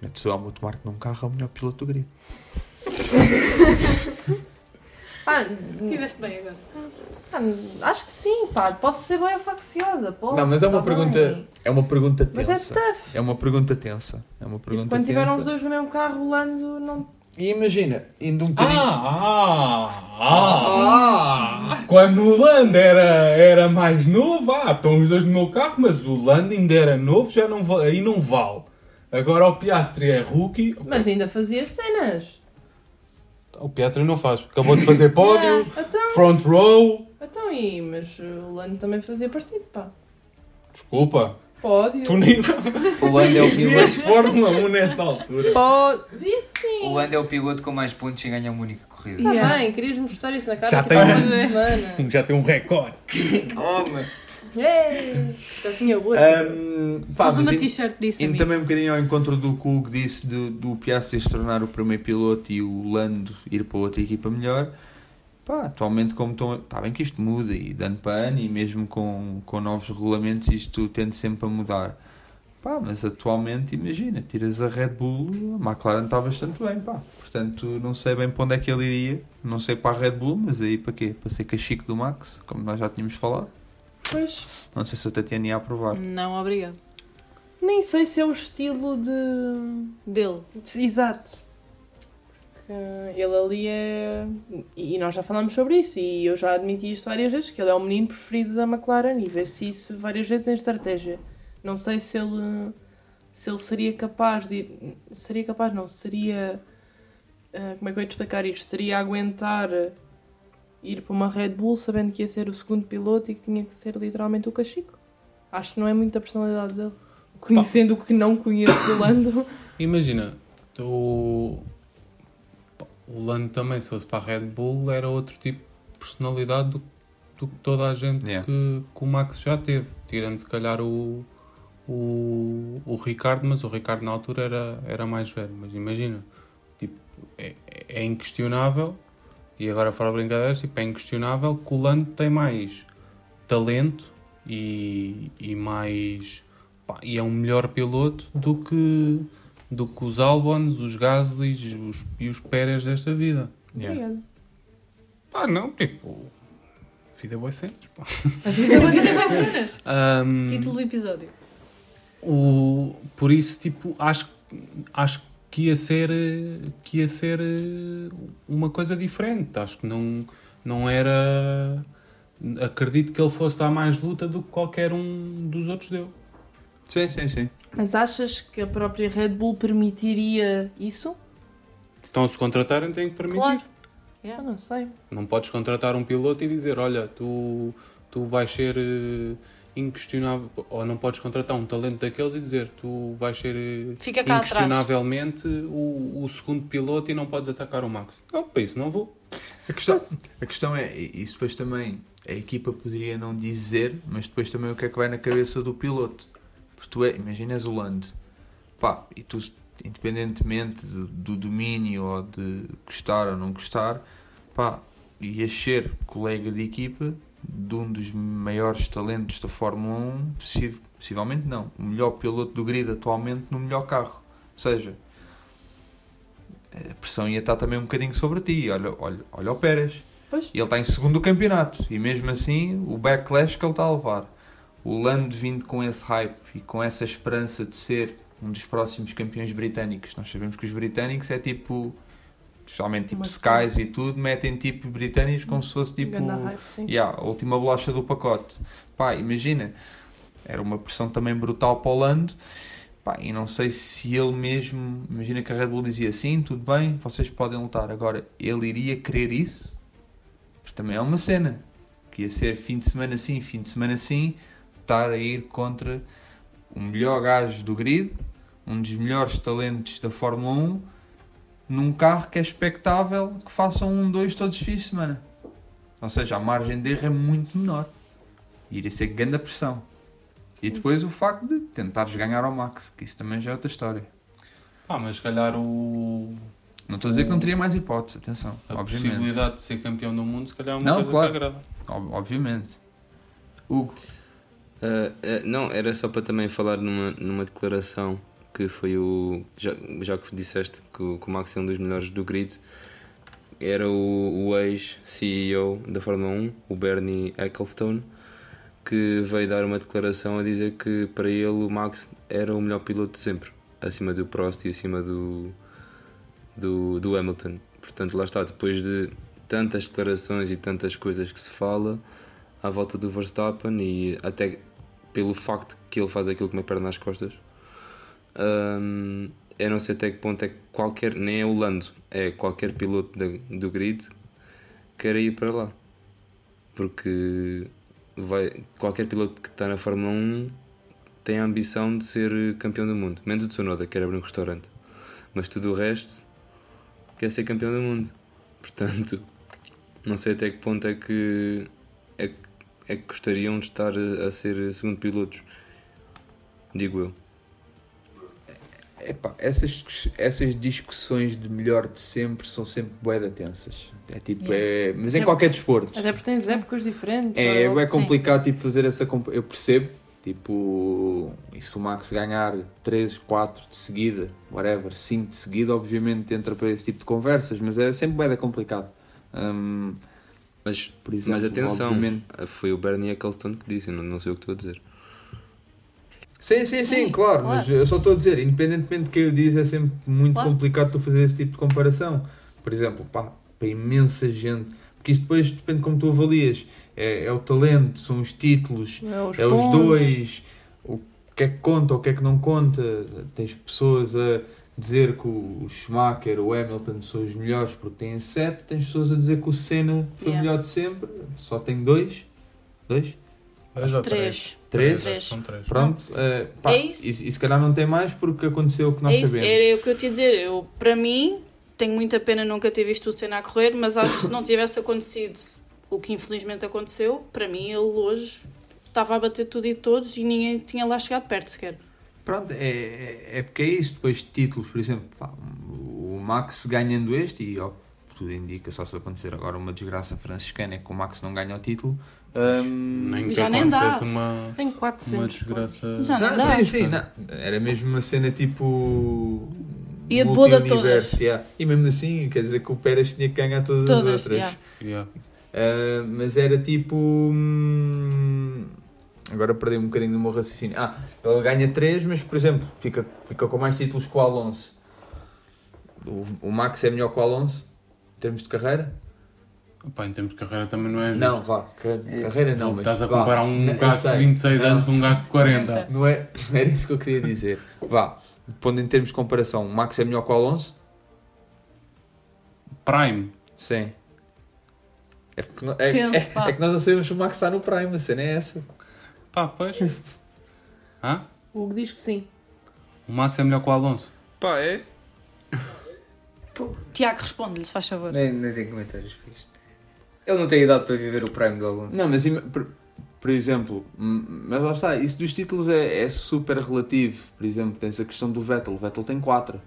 Mete-se o Helmut Marko num carro, é o melhor piloto do grid. pá, Tiveste bem agora. pá, acho que sim, pá. Posso ser bem facciosa. Posso, Não, mas é uma tá pergunta. bem. É uma pergunta Mas é tensa. tough. É uma pergunta tensa. É uma E pergunta quando tensa. tiveram os dois no mesmo carro, o Lando não. E imagina, indo um bocadinho. Ah, ah, ah. Quando o Lando era, era mais novo, ah, estão os dois no meu carro, mas o Lando ainda era novo, já não aí não vale. Agora o Piastri é rookie, Mas ainda fazia cenas. O Piastri não faz. Acabou de fazer pódio, Ah, então, front row. então e, mas o Lando também fazia parecido, pá. Desculpa, Pódio. tu nem O Lando é o vias piloto. Fórmula 1 nessa altura. Pódio. Vi sim. O Lando é o piloto com mais pontos e ganha uma única corrida. Tá bem, querias mostrar isso na cara Já tem há um- uma semana. Já tem um recorde. Toma! Já tinha pá, Faz uma t-shirt disso, Indo amigo. também um bocadinho ao encontro do que o Hugo disse do, do Piastri se tornar o primeiro piloto e o Lando ir para outra equipa melhor. Pá, atualmente como estão. Está bem que isto muda e de ano para ano e mesmo com, com novos regulamentos isto tende sempre a mudar. Pá, mas atualmente imagina, tiras a Red Bull, a McLaren está bastante bem, pá. Portanto, não sei bem para onde é que ele iria. Não sei para a Red Bull, mas aí para quê? Para ser cachico do Max, como nós já tínhamos falado. Pois, Não sei se a Tatiana ia aprovar. Não, obrigado. nem sei se é o estilo de. Dele. Exato. Que Ele ali é. E nós já falamos sobre isso, e eu já admiti isto várias vezes: que ele é o menino preferido da McLaren e vê-se isso várias vezes em estratégia. Não sei se ele. se ele seria capaz de. ir- Seria capaz, não, seria. ah, como é que eu ia te explicar isto? Seria aguentar ir para uma Red Bull sabendo que ia ser o segundo piloto e que tinha que ser literalmente o Cachico. Acho que não é muito a personalidade dele. Conhecendo o que não conheço do Lando. Imagina, o, o Lando também, se fosse para a Red Bull, era outro tipo de personalidade do, do que toda a gente Yeah. que, que o Max já teve. Tirando se calhar o, o, o Ricardo, mas o Ricardo na altura era, era mais velho. Mas imagina, tipo, é, é inquestionável, e agora fora brincadeiras, tipo, é inquestionável que o Lando tem mais talento e, e mais pá, e é um melhor piloto do que do que os Albons, os Gasly os, e os Pérez desta vida. Obrigada. Pá, não, tipo, vida é boa cenas, pá. A vida é boas cenas. Ahm, Título do episódio. o, por isso, tipo, acho, acho que ia ser que ia ser eh, uma coisa diferente. Acho que não, não era. Acredito que ele fosse dar mais luta do que qualquer um dos outros deu. Sim, sim, sim. Mas achas que a própria Red Bull permitiria isso? Então, se contratarem, têm que permitir. Claro. Eu não sei. Não podes contratar um piloto e dizer, olha, tu, tu vais ser eh, inquestionável, ou não podes contratar um talento daqueles e dizer, tu vais ser eh, inquestionavelmente o, o segundo piloto e não podes atacar o Max. Não, para isso não vou. A questão, a questão é, e isso depois também, a equipa poderia não dizer, mas depois também o que é que vai na cabeça do piloto. Porque tu é, imagina és o Lando, pá, e tu, independentemente do, do domínio ou de gostar ou não gostar, pá, ias ser colega de equipa de um dos maiores talentos da Fórmula 1, possi- possivelmente não, o melhor piloto do grid atualmente no melhor carro. Ou seja, a pressão ia estar também um bocadinho sobre ti. Olha, olha, olha o Pérez. Pois. E ele está em segundo do campeonato. E mesmo assim, o backlash que ele está a levar. O Lando vindo com esse hype e com essa esperança de ser um dos próximos campeões britânicos. Nós sabemos que os britânicos é tipo. Especialmente tipo Skies e tudo, metem tipo britânicos como se fosse tipo. Hype. Yeah, a última bolacha do pacote. Pá, imagina. Era uma pressão também brutal para o Lando. Pá, e não sei se ele mesmo. Imagina que a Red Bull dizia assim: tudo bem, vocês podem lutar. Agora, ele iria querer isso? Porque também é uma cena. Que ia ser fim de semana sim, fim de semana sim, estar a ir contra o melhor gajo do grid, um dos melhores talentos da Fórmula 1, num carro que é expectável que façam um, dois todos os fins de semana. Ou seja, a margem de erro é muito menor. E iria ser grande a pressão. E depois o facto de tentares ganhar ao Max, que isso também já é outra história. Ah, mas se calhar o, Não estou a dizer que não teria mais hipótese, atenção. a obviamente. possibilidade de ser campeão do mundo, se calhar é uma Não, coisa claro. que agrada. Ob- obviamente. Hugo, Ah, ah, não, era só para também falar numa, numa declaração que foi o. Já, já que disseste que o, que o Max é um dos melhores do grid, era o, o ex-CEO da Fórmula 1, o Bernie Ecclestone, que veio dar uma declaração a dizer que para ele o Max era o melhor piloto de sempre, acima do Prost e acima do, do, do Hamilton. Portanto, lá está, depois de tantas declarações e tantas coisas que se fala à volta do Verstappen e até pelo facto que ele faz aquilo com uma perna nas costas, hum, eu não sei até que ponto é que qualquer, nem é o Lando, é qualquer piloto do grid quer ir para lá. Porque vai, qualquer piloto que está na Fórmula 1 tem a ambição de ser campeão do mundo, menos o Tsunoda, que quer abrir um restaurante. Mas tudo o resto quer ser campeão do mundo. Portanto, não sei até que ponto é que é, é que gostariam de estar a, a ser segundo pilotos. Digo eu. Epá, essas, essas discussões de melhor de sempre são sempre bué tensas. É tipo, é, mas em É- qualquer desporto. Até porque tens épocas diferentes. É, ou- é complicado tipo, fazer essa. Eu percebo. Tipo, e se o Max ganhar 3, 4 de seguida, whatever, 5 de seguida, obviamente entra para esse tipo de conversas, mas é sempre bem complicado. Hum, Mas, por exemplo, mas atenção, obviamente- foi o Bernie Ecclestone que disse, não, não sei o que estou a dizer. Sim, sim, sim, Sim, claro, claro. mas eu só estou a dizer, independentemente de quem o diz, é sempre muito Claro. complicado tu fazer esse tipo de comparação. Por exemplo, pá, para imensa gente, porque isso depois depende de como tu avalias. É, é o talento, são os títulos, É os é os dois, o que é que conta, o que é que não conta. Tens pessoas a dizer que o Schumacher, o Hamilton são os melhores porque têm sete, tens pessoas a dizer que o Senna foi Yeah. o melhor de sempre, só tem dois. Dois? Dois ou Três. Três? que São três. Pronto, eh, pá, É isso. E, e se calhar não tem mais porque aconteceu o que nós É sabemos. era o que eu te ia dizer. Eu, para mim, tenho muita pena nunca ter visto o Senna a correr, mas acho que se não tivesse acontecido o que infelizmente aconteceu, para mim ele hoje estava a bater tudo e todos e ninguém tinha lá chegado perto sequer. Pronto, é, é, é porque é isso. Depois de títulos, por exemplo, pá, o Max ganhando este, e ó, tudo indica, só se acontecer agora uma desgraça franciscana, é que o Max não ganha o título. Hum, Nem que Já nem dá. acontecesse uma, Tem uma 400. desgraça. Já não não, dá. sim, sim, não. Era mesmo uma cena tipo. Boa de multi-universo, todas. yeah. E mesmo assim, quer dizer que o Pérez tinha que ganhar todas, Todas, as outras. yeah. Yeah. Uh, mas era tipo. hum, agora perdi um bocadinho do meu raciocínio. Ah, ele ganha 3, mas por exemplo, fica, fica com mais títulos que o Alonso. O, o Max é melhor que o Alonso em termos de carreira? Opa, em termos de carreira também não é justo. Não, vá, ca- carreira não, mas. Estás a vá, comparar um eu gajo de 26 Não, anos com um gajo de 40. Não, é, não era isso que eu queria dizer. Vá, pondo em termos de comparação, o Max é melhor que o Alonso? Prime. Sim. É, porque é, Tenso, é- pá. é que nós não sabemos se o Max está no Prime, a cena é essa. Pá, pois. Hã? O Hugo diz que sim. O Max é melhor que o Alonso. Pá, é? Pô, Tiago, responde-lhe, se faz favor. Nem, nem tenho comentários para isto. Ele não tem idade para viver o prime do Alonso. Não, mas por, por exemplo, hum, mas lá está, isso dos títulos é, é super relativo. Por exemplo, tens a questão do Vettel. O Vettel tem 4.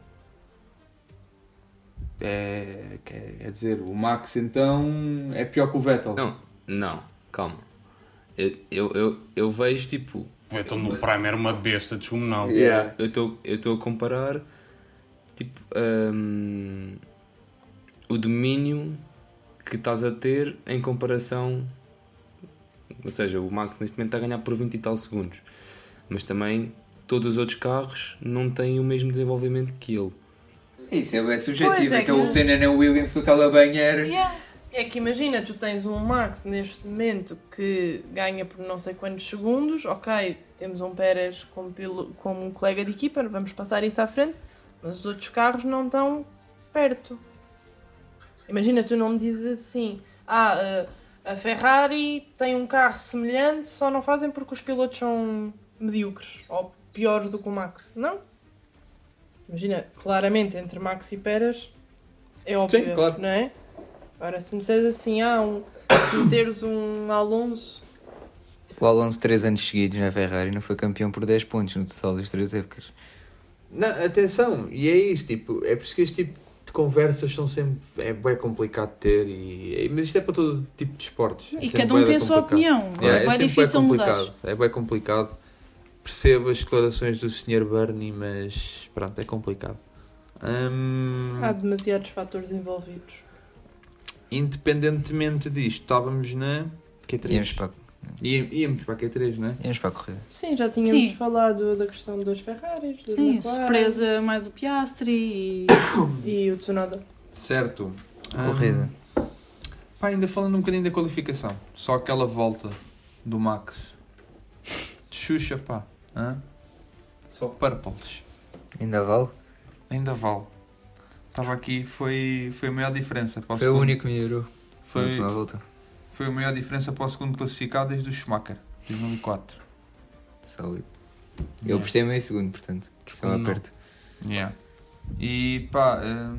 É, quer, dizer, o Max então é pior que o Vettel. Não, não, calma. Eu, eu, eu, eu vejo tipo. O Vettel no Prime era uma besta descomunal. Yeah. Eu estou eu estou a comparar tipo hum, o domínio que estás a ter em comparação. Ou seja, o Max neste momento está a ganhar por 20 e tal segundos. Mas também todos os outros carros não têm o mesmo desenvolvimento que ele. Isso é subjetivo. Pois é então que- o Senna nem o Williams com aquela banheira. Yeah. É que imagina, tu tens um Max neste momento que ganha por não sei quantos segundos, ok, temos um Pérez como, pilo- como um colega de equipa, vamos passar isso à frente, mas os outros carros não estão perto. Imagina, tu não me dizes assim, ah, eh, a Ferrari tem um carro semelhante, só não fazem porque os pilotos são medíocres ou piores do que o Max. Não. Imagina, claramente entre Max e Pérez é óbvio, claro. não é? Agora, se me disseres assim, ah, um, se meteres um Alonso, O Alonso, 3 anos seguidos na Ferrari, não foi campeão por 10 pontos no total das 3 épocas. Não, atenção, e é isso, tipo, é por isso que este tipo conversas são sempre. É bem complicado ter, e, mas isto é para todo tipo de esportes. É E cada um tem a sua opinião. É bem sempre difícil mudar. complicado, É bem complicado. Percebo as declarações do Sr. Bernie, mas pronto, é complicado. Hum, há demasiados fatores envolvidos. independentemente disto, estávamos na Q3. Íamos para, Í- Íamos para a Q3, não é? íamos para a corrida. Sim, já tínhamos Sim. falado da questão dos Ferraris, dos Sim, McLaren surpresa mais o Piastri e. e o Tsunoda. Certo. Corrida. Pá, ainda falando um bocadinho da qualificação. Só aquela volta do Max. Xuxa, pá. Hã? Só purples. Ainda vale? Ainda vale. Estava aqui, foi, foi a maior diferença. Para o Foi o único que melhorou. Foi, última volta. Foi a maior diferença para o segundo classificado desde o Schumacher, 2004. Sólido. Eu gostei meio segundo, portanto. Não. perto. Yeah. E pá, hum,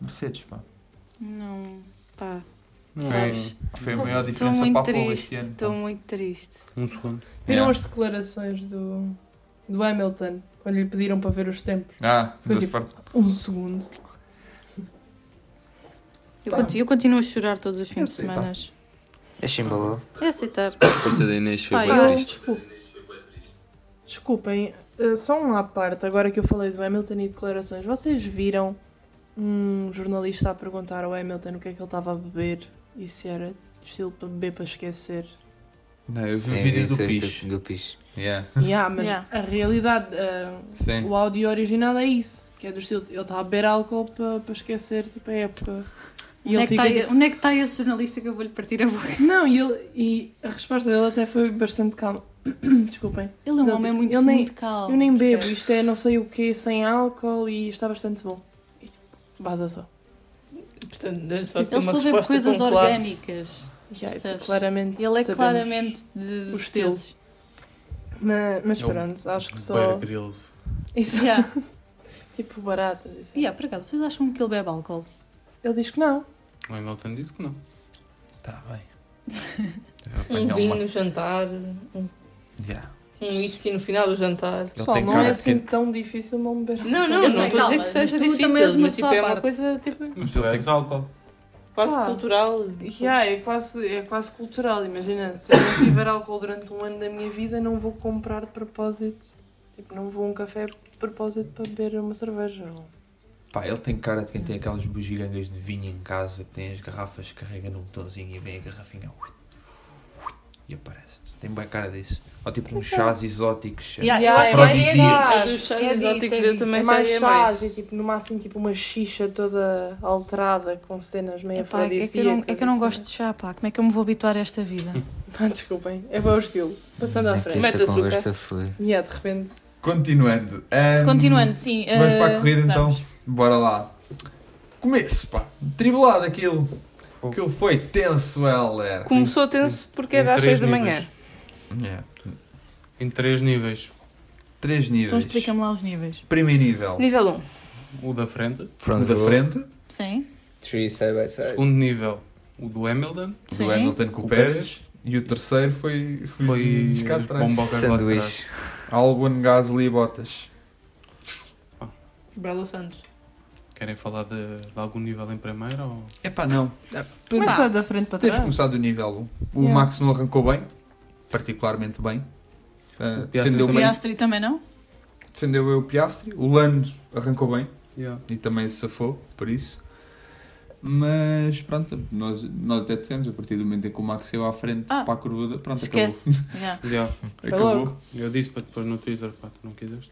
Mercedes, pá. Não, pá, Não sabes? Foi a maior diferença para a Pole triste. este ano. Estou muito triste. um segundo. Viram Yeah. as declarações do, do Hamilton quando lhe pediram para ver os tempos? Ah, Foi da tipo- parte- Um segundo. Eu, Tá. continuo, eu continuo a chorar todos os fins de sei, tá. É chimbaló. É aceitar. A resposta da Inês foi Pá, bem eu- triste. Desculpe. Desculpem, eh, só um à parte, agora que eu falei do Hamilton e declarações, vocês viram um jornalista a perguntar ao Hamilton o que é que ele estava a beber e se era estilo para beber para esquecer? Não, eu vi Sim, o vídeo do isso é Pis. Do Pis. Yeah. Yeah, mas Yeah. a realidade, Sim. o áudio original é isso, que é do estilo, ele está a beber álcool para, para esquecer tipo, a época. E Onde ele é, que fica está, tipo, onde é que está esse jornalista que eu vou-lhe partir a boca? Não, e, ele, e a resposta dele até foi bastante calma. Desculpem. Ele é um Ele- homem muito, ele nem- muito calmo. Eu nem bebo, isto é não sei o que sem álcool e está bastante bom. E tipo, vaza só. Portanto, deve só Ele ter uma só bebe resposta coisas orgânicas. Já, Percebes? claramente. Ele é sabemos. claramente de, o estilo. desses. Mas, mas É o pronto, acho que só. Isso, Yeah. tipo baratas. Assim. yeah, por acaso, vocês acham que ele bebe álcool? Ele diz que não. O Hamilton disse que não. Tá bem. Um vinho no jantar, um, Yeah. um whisky no final do jantar. Pessoal, não é assim que- tão difícil não beber. álcool. Não, não, Eu não sei, estou a dizer que seja mas tu difícil, também és uma mas tipo, é uma parte. coisa tipo, Mas ele tem- álcool. quase Ah. cultural. Yeah, é, quase, é quase cultural. Imagina, se eu não tiver álcool durante um ano da minha vida, não vou comprar de propósito. Tipo, não vou a um café de propósito para beber uma cerveja. Pá, ele tem cara de quem tem aquelas bugigangas de vinho em casa, que tem as garrafas, carrega no botãozinho e vem a garrafinha e aparece. Tem bem cara disso. Ou tipo uns chás exóticos. Yeah, Yeah, acho é é chás. Os chás É exóticos é eu também É mais chás e tipo, no máximo tipo uma xixa toda alterada com cenas meio Epá, é, que eu não, é que eu não gosto de chá, pá. Como é que eu me vou habituar a esta vida? Desculpem, é bom o estilo. Passando à é frente. Mete açúcar. conversa foi. E yeah, de repente. Continuando. ahm, Continuando, sim. Vamos eh, para a corrida então? vamos. Bora lá. Começo, pá. Tribulado aquilo. Aquilo foi tenso, Heller. Começou tenso porque era às três 6 da manhã. Yeah. Em três níveis. Três níveis. Então explica-me lá os níveis. Primeiro nível. Nível 1. O da frente. O Front da frente. Sim. Three side by side. Segundo nível. O do Hamilton. O Sim. do Hamilton com o Pérez. E o terceiro foi, Foi bomba ao. Sanduíche. Albon, Gasly e Bottas. Belo Santos. Querem falar de, de algum nível em primeiro? Ou... Epá, não. É, Começa da frente para Temos trás. começado do nível 1. O Yeah. Max não arrancou bem, particularmente bem. Uh, O Piastri defendeu, bem, Piastri também não? defendeu bem o Piastri. O Lando arrancou bem Yeah. e também se safou, por isso. Mas pronto, nós, nós até dissemos, a partir do momento em que o Max saiu à frente Ah, para a curva, pronto, Esquece. Yeah. Yeah. acabou. Acabou. Eu disse para depois no Twitter, pá, tu não quiseste.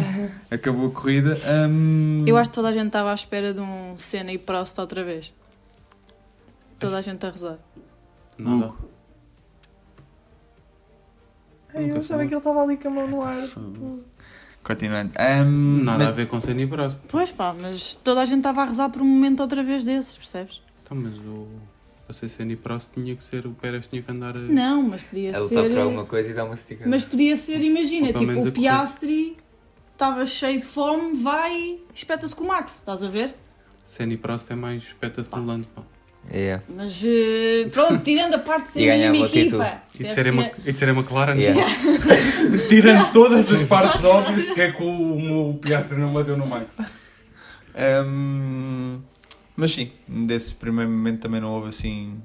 Acabou a corrida. Hum, Eu acho que toda a gente estava à espera de um Senna e Prost outra vez. Toda a gente a rezar. Nada. Hugo. Ai, eu achava que ele estava ali com a mão no ar. tipo, Continuando. Hum, Nada a mas- ver com Senna e Prost. Pois pá, mas toda a gente estava a rezar por um momento outra vez desses, percebes? Então, mas o. Para ser Senna e Prost tinha que ser. O Pérez tinha que andar. a- Não, mas podia É lutar ser. por alguma coisa e dar uma esticada. Mas podia ser, imagina, tipo, o a correr. Piastri estava cheio de fome, vai e espeta-se com o Max, estás a ver? Senna e Prost é mais espeta-se no lando, pá. Yeah. Mas eh, pronto, tirando a parte de ser a minha equipa. E de percebes? ser, Tira- a, e de ser a McLaren, Yeah. tirando todas as partes óbvias, que é que o, o Piastri não bateu no Max. Hum, mas sim, desse primeiro momento também não houve assim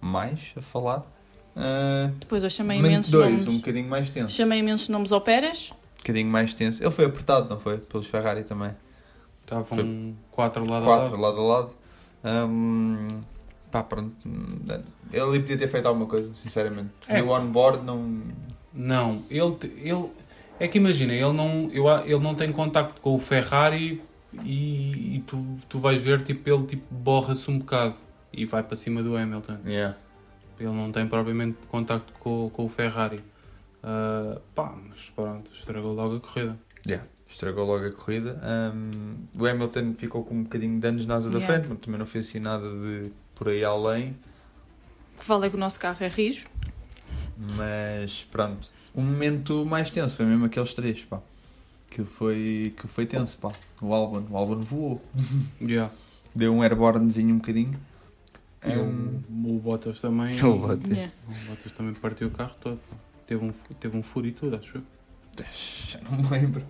mais a falar. Uh, Depois eu chamei imensos dois, nomes. um bocadinho mais tenso. Chamei imensos nomes ao Pérez. Um bocadinho mais tenso. Ele foi apertado, não foi? Pelos Ferrari também. Estavam quatro lado a Quatro lado. lado a lado. Hum, pá, pronto. hum, Ele ali podia ter feito alguma coisa, sinceramente. É. E o on-board não. Não, ele, ele. É que imagina, ele não, eu, a- ele não tem contacto com o Ferrari e, e tu, tu vais ver, tipo, ele tipo, borra-se um bocado e vai para cima do Hamilton. Yeah. Ele não tem propriamente contacto com, com o Ferrari. Ah, pá, mas pronto, estragou logo a corrida. Yeah. Estragou logo a corrida. Hum, o Hamilton ficou com um bocadinho de danos na asa da Yeah. frente, mas também não fez assim nada de por aí além. O que vale é que o nosso carro é rijo. Mas pronto. O momento mais tenso foi mesmo aqueles três, pá. Que foi, que foi tenso, pá. O Albon. O Albon voou. Yeah. Deu um airbornezinho um bocadinho. E Hum, o, Bottas também. O Bottas. Yeah. o Bottas também partiu o carro todo. Teve um, teve um furo e tudo, acho eu. já não me lembro.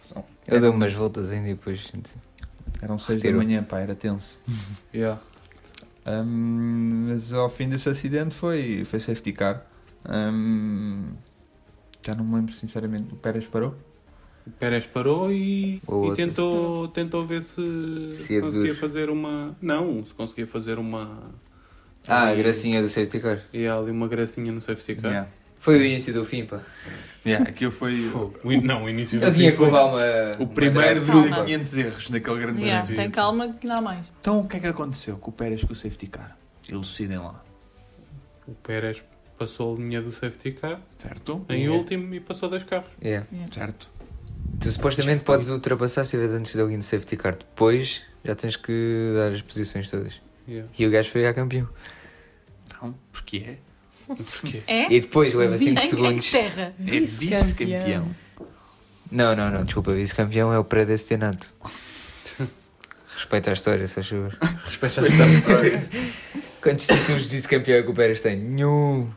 São- Eu dei umas voltas ainda e depois. Eram seis da Retirou. manhã, pá, era tenso. Yeah. Mas ao fim desse acidente foi, foi safety car. Hum, já não me lembro, sinceramente. O Pérez parou? O Pérez parou e, e tentou, tentou ver se, se Se é conseguia dos- fazer uma. Não, se conseguia fazer uma. Ah, a ali- gracinha do safety car. E há ali uma gracinha no safety car. Yeah. Foi o início do fim, pá. Yeah, aquilo foi o, não, o início Eu do tinha fim que foi- levar uma. o primeiro de Calma. 500 erros naquele grande Yeah, prémio. tem calma que dá mais. Então o que é que aconteceu com o Pérez com o safety car? Elucidem lá. O Pérez passou a linha do safety car Certo? em Yeah. último e passou dois carros. Yeah. Certo. Tu supostamente podes ultrapassar se estiveres antes de alguém no safety car. Depois já tens que dar as posições todas. Yeah. E o gajo foi a campeão. Não, porque é. Porquê? É? E depois leva 5 Em segundos. terra. É Vice-campeão. Não, não, não, desculpa, vice-campeão é o predestinado. Respeita a história, se faz favor. Respeita a história. Quantos títulos de vice-campeão é que o Pérez tem? Nenhum.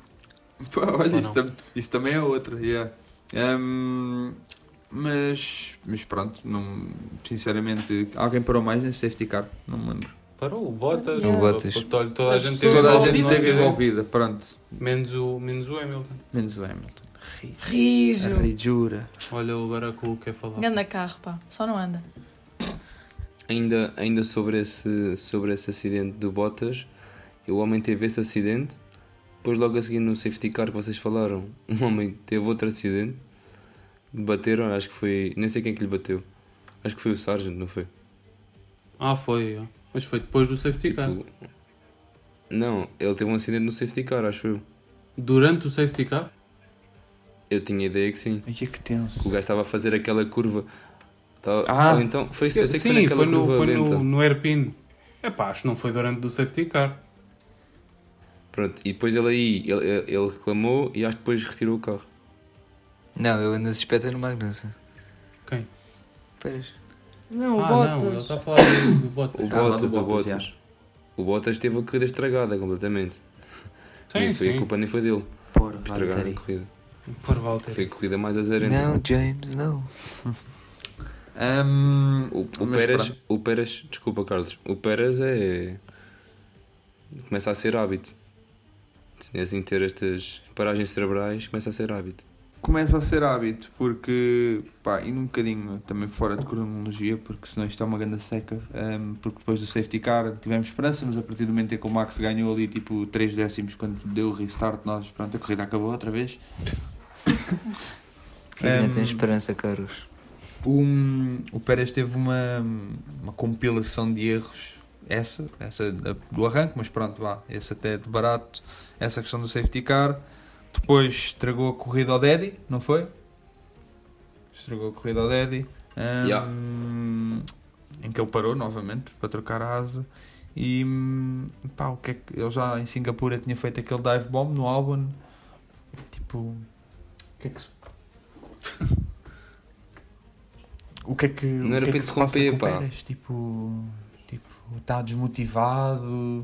Pá, olha, isso, tam- isso também é outra. Yeah. Hum, mas, mas pronto, não, sinceramente, alguém parou mais nesse safety car? Não me lembro. Parou o Bottas. O Bottas. o- Toda, toda a gente teve Toda a gente acidente, envolvida, pronto. Menos o, menos o Hamilton. Menos o Hamilton. Rijo. A rijura. Olha agora com o que é falar. Ganda carro, pá. Só não anda. Ainda, ainda sobre, esse, sobre esse acidente do Bottas, o homem teve esse acidente, depois logo a seguir no safety car que vocês falaram, um homem teve outro acidente, bateram, acho que foi, nem sei quem que lhe bateu, acho que foi o Sargent, não foi? Ah, foi. ó. Mas foi depois do safety car. Tipo, não, ele teve um acidente no safety car, acho eu. Durante o safety car? Eu tinha ideia que sim. Ai, que que O tenso. gajo estava a fazer aquela curva. Estava- Ah. ou então, foi, eu sei que Sim, foi naquela foi, no, curva foi lenta. no, no airpin. É pá, acho que não foi durante o safety car. Pronto, e depois ele aí, ele, ele reclamou e acho que depois retirou o carro. Não, eu ando suspeita no Magnussen. Quem? Pérez. Não, o ah, não, ele Bottas. está a falar do, do Bottas. O lá Bottas, o Bottas, Bottas. O Bottas teve a corrida estragada completamente. Sim, nem foi, sim. A culpa nem foi dele. Por Estragaram a Valtteri. corrida. Por Walter. Foi a corrida mais azarenta. Não, James, não. Hum, O, o, Pérez, o Pérez, desculpa Carlos, o Pérez é. começa a ser hábito. Se assim ter estas paragens cerebrais, começa a ser hábito. Começa a ser hábito, porque, pá, indo um bocadinho também fora de cronologia, porque senão isto é uma grande seca, hum, porque depois do safety car tivemos esperança, mas a partir do momento em que o Max ganhou ali tipo 3 décimos quando deu o restart, nós, pronto, a corrida acabou outra vez. Ainda Hum. tens esperança, Carlos. O, o Pérez teve uma, uma compilação de erros, essa, essa do arranque, mas pronto, vá, esse até de barato, essa questão do safety car. Depois estragou a corrida ao Daddy, não foi? Estragou a corrida ao Daddy. Hum, Yeah. Em que ele parou novamente para trocar a asa. E pá, o que é que ele já em Singapura tinha feito aquele dive bomb no Albon. Tipo, o que é que se o que é que Não era que é para passa interromper, pá. Pérez? Tipo, tipo, está desmotivado,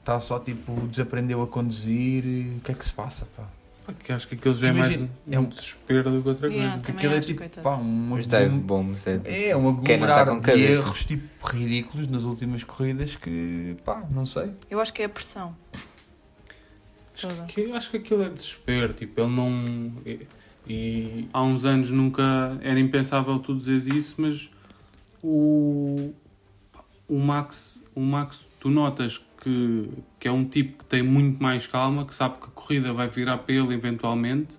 está só tipo, desaprendeu a conduzir. O que é que se passa, pá? Pá, que acho que aquilo já é mais um, é um- um desespero do que outra coisa. Yeah, Aquilo é tipo, coitado. pá, um, Os dive um- bombs é. é um Quem não tá aglomerado com de erros tipo ridículos nas últimas corridas que, pá, não sei. Eu acho que é a pressão. Acho que, acho que aquilo é desespero, tipo, ele não. E, e há uns anos nunca era impensável tu dizeres isso, mas o, o Max, o Max, tu notas que, que é um tipo que tem muito mais calma, que sabe que a corrida vai virar para ele eventualmente.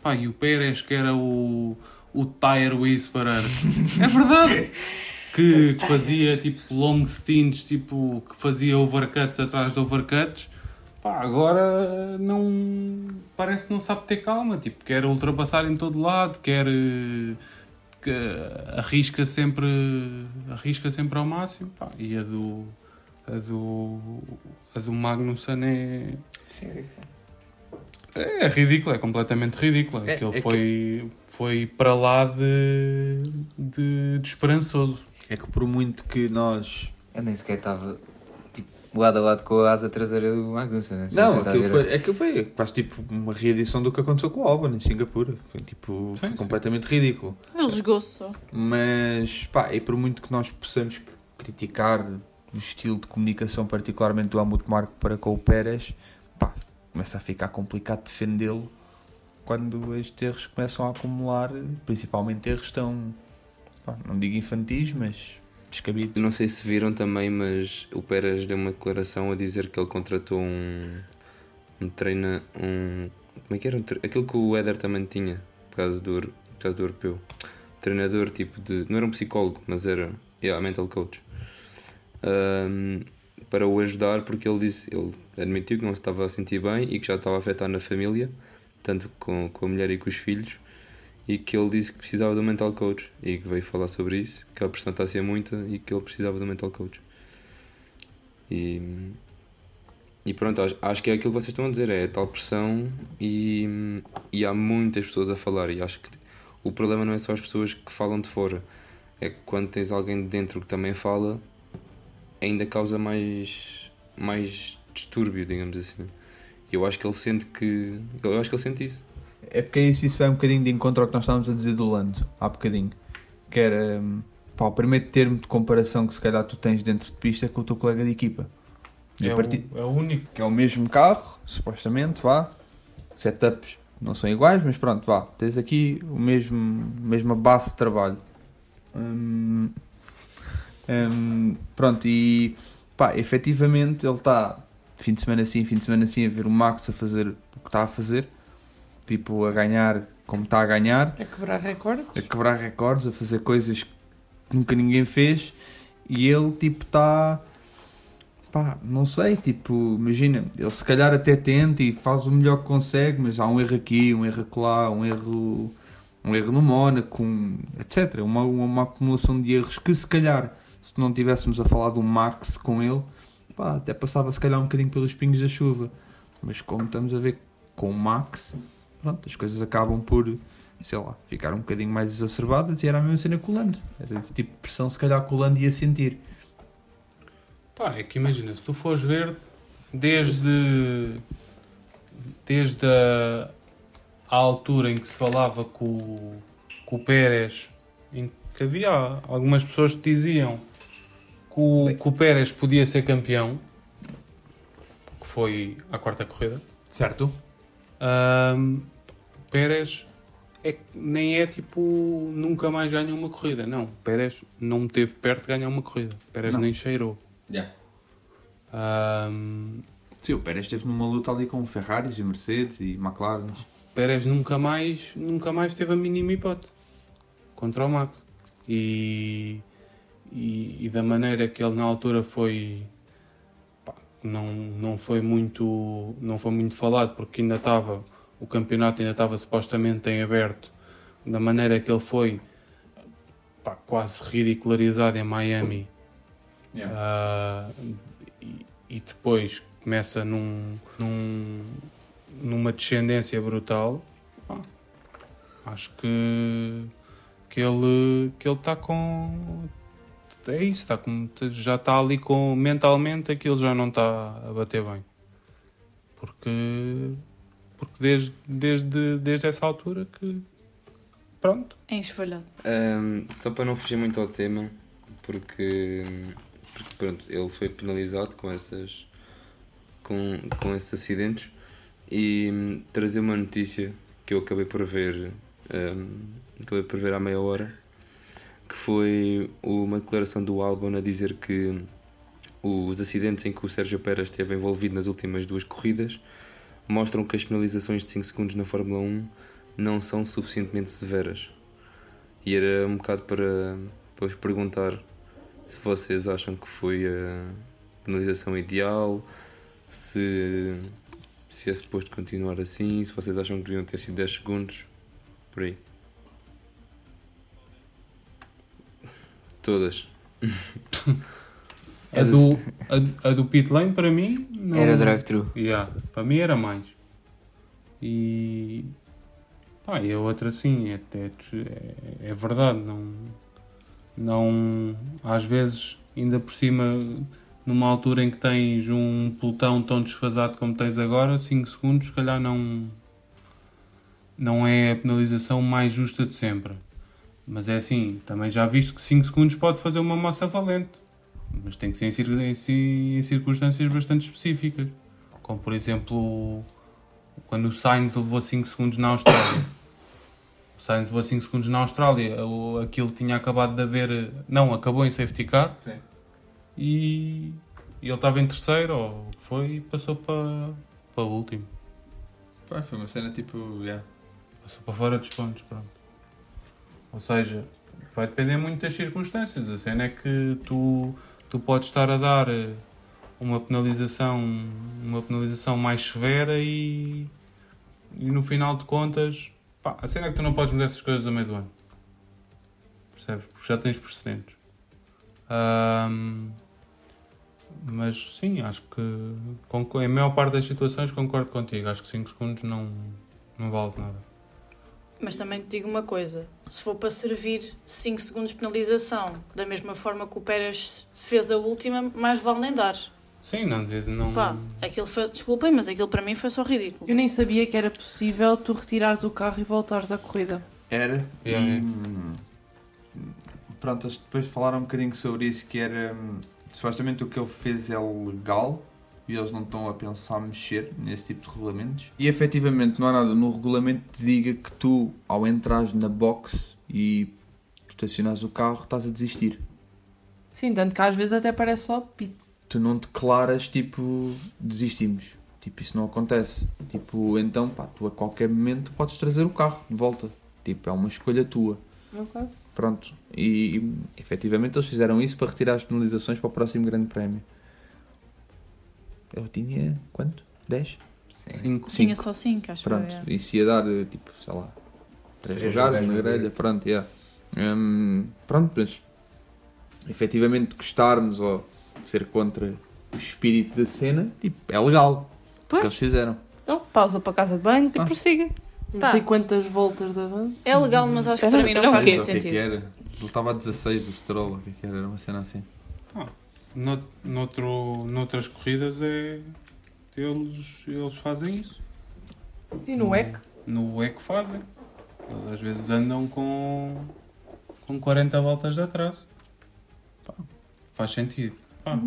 Pá, e o Pérez, que era o, o Tire Whisperer, é verdade! Que, que fazia tipo long stints, tipo, que fazia overcuts atrás de overcuts. Pá, agora não. Parece que não sabe ter calma. Tipo, quer ultrapassar em todo lado, quer. eh, Que arrisca sempre. Arrisca sempre ao máximo. Pá, e a do. A do. A do Magnussen é. É, ridícula, é completamente ridícula. É- Aquilo é que- foi, foi para lá de, de, de esperançoso. É que por muito que nós. Eu nem sequer estava tipo, lado a lado com a asa traseira do Magnussen. né? Não, aquilo foi, aquilo foi quase tipo uma reedição do que aconteceu com o Albon em Singapura. Foi tipo foi Sim, sim. completamente ridículo. Ele jogou-se só. Mas pá, e por muito que nós possamos criticar o estilo de comunicação, particularmente do Helmut Marko para com o Pérez, pá, começa a ficar complicado defendê-lo quando estes erros começam a acumular, principalmente erros tão, pá, não digo infantis, mas descabidos. Não sei se viram também, mas o Pérez deu uma declaração a dizer que ele contratou um, um treina. Um, como é que era? Um Aquilo que o Éder também tinha, por causa do, por causa do europeu. Treinador tipo de. Não era um psicólogo, mas era. Yeah, mental coach. Ahm, para o ajudar, porque ele disse. Ele admitiu que não se estava a sentir bem e que já estava a afetar na família, tanto com, com a mulher e com os filhos e que ele disse que precisava de um mental coach e que veio falar sobre isso, que a pressão está a ser muita e que ele precisava de um mental coach. E, e pronto, acho, acho que é aquilo que vocês estão a dizer, é a tal pressão e, e há muitas pessoas a falar e acho que o problema não é só as pessoas que falam de fora, é que quando tens alguém de dentro que também fala, ainda causa mais, mais distúrbio, digamos assim. E eu acho que ele sente que. Eu acho que ele sente isso. É porque isso, isso vai um bocadinho de encontro ao que nós estávamos a dizer do Lando, há bocadinho. Que era hum, pá, o primeiro termo de comparação que se calhar tu tens dentro de pista é com o teu colega de equipa. É, partir, o, é o único. que é o mesmo carro, supostamente, vá. Setups não são iguais, mas pronto, vá. Tens aqui o mesmo, mesma base de trabalho. Hum, hum, pronto, e pá, efetivamente ele está fim de semana sim, fim de semana sim a ver o Max a fazer o que está a fazer, tipo a ganhar como está a ganhar, A quebrar recordes. a quebrar recordes, a fazer coisas que nunca ninguém fez e ele tipo está pá, não sei, tipo, imagina, ele se calhar até tenta e faz o melhor que consegue, mas há um erro aqui, um erro lá, um erro um erro no Mónaco, um, etc. Uma, uma, uma acumulação de erros que se calhar, se não tivéssemos a falar do Max com ele, pá, até passava se calhar um bocadinho pelos pingos da chuva. Mas como estamos a ver com o Max, pronto, as coisas acabam por, sei lá, ficar um bocadinho mais exacerbadas e era a mesma cena com o. Era esse tipo de pressão se calhar que o Lando ia sentir. Pá, é que imagina, se tu fores ver desde, desde a, a altura em que se falava com, com o Pérez, em que havia algumas pessoas que diziam que o, que o Pérez podia ser campeão, que foi a quarta corrida. Certo? Ahm, Pérez é, nem é tipo nunca mais ganha uma corrida, não. Pérez não teve perto de ganhar uma corrida. Pérez Não. nem cheirou. Yeah. Ahm, Sim, o Pérez esteve numa luta ali com Ferraris e Mercedes e McLaren. Pérez nunca mais, nunca mais teve a mínima hipótese contra o Max. E, e, e da maneira que ele na altura foi pá, não, não foi muito não foi muito falado porque ainda estava o campeonato ainda estava supostamente em aberto da maneira que ele foi pá, quase ridicularizado em Miami Ah, e, e depois começa num, num- numa descendência brutal. Pá, acho que, que ele que ele está com é isso, está com, já está ali com mentalmente aquilo já não está a bater bem. Porque porque desde, desde, desde essa altura que pronto, É enxovalhado. Ahm, só para não fugir muito ao tema, porque, porque, pronto, ele foi penalizado com essas com, com esses acidentes e hum, trazer uma notícia que eu acabei por ver ahm, acabei por ver há meia hora que foi uma declaração do Albon a dizer que os acidentes em que o Sérgio Pérez esteve envolvido nas últimas duas corridas mostram que as penalizações de 5 segundos na Fórmula 1 não são suficientemente severas. E era um bocado para, para perguntar se vocês acham que foi a penalização ideal, se, se é suposto continuar assim, se vocês acham que deviam ter sido 10 segundos, por aí. Todas. a do, a, a do pit lane para mim não, Era drive-thru. Yeah, para mim era mais. E. Pá, e a outra sim, é, é, é, verdade. Não, não. Às vezes, ainda por cima, numa altura em que tens um pelotão tão desfasado como tens agora, 5 segundos, se calhar não. Não é a penalização mais justa de sempre. Mas é assim, também já visto que 5 segundos pode fazer uma massa valente. Mas tem que ser em, cir- em ci- em circunstâncias bastante específicas. Como por exemplo, quando o Sainz levou 5 segundos na Austrália. O Sainz levou 5 segundos na Austrália. Aquilo tinha acabado de haver. Não, acabou em safety car. Sim. E, e ele estava em terceiro, ou foi, e passou para, para o último. Pá, foi uma cena tipo. Yeah. Passou para fora dos pontos, pronto. Ou seja, vai depender muito das circunstâncias. A cena é que tu, tu podes estar a dar eh, uma penalização, uma penalização mais severa e, e no final de contas, pá, a cena é que tu não podes mudar essas coisas a meio do ano. Percebes? Porque já tens precedentes. Ahm, mas sim, acho que em maior parte das situações concordo contigo. Acho que 5 segundos não, não vale nada. Mas também te digo uma coisa: se for para servir 5 segundos de penalização, da mesma forma que o Pérez fez a última, mais vale nem dar. Sim, não não. Pá, aquilo foi, desculpem, mas aquilo para mim foi só ridículo. Eu nem sabia que era possível tu retirares o carro e voltares à corrida. Era. Yeah, e, hum, Pronto, eles depois falaram um bocadinho sobre isso, que era. hum, Supostamente o que ele fez é legal e eles não estão a pensar mexer nesse tipo de regulamentos. E efetivamente não há nada no regulamento que diga que tu, ao entrares na box e estacionares o carro, estás a desistir. Sim, tanto que às vezes até parece só pit. Tu não declaras tipo desistimos. Tipo, isso não acontece. Tipo, então pá, tu a qualquer momento podes trazer o carro de volta. Tipo, é uma escolha tua. Ok. Pronto. E, e efetivamente eles fizeram isso para retirar as penalizações para o próximo grande prémio. Eu tinha quanto? 10? Cinco. Tinha só 5, acho Pronto. eu. é. Isso ia dar tipo, sei lá, 3 Três lugares na grelha. Pronto, yeah. Hum, pronto, mas efetivamente gostarmos ou ser contra o espírito da cena, tipo, é legal. O que eles Pois, fizeram. Então, pausa para a casa de banho e Ah. prossiga. Não sei quantas voltas de avanço. é legal, mas acho que para mim não faz muito que é que sentido. era? Ele estava a 16 do Stroll, o que é que era? Era uma cena assim. Nout- noutro, noutras corridas é. Eles, eles fazem isso. E no EC? No EC fazem. Eles às vezes andam com, com 40 voltas de atraso. Pá, faz sentido. Pá,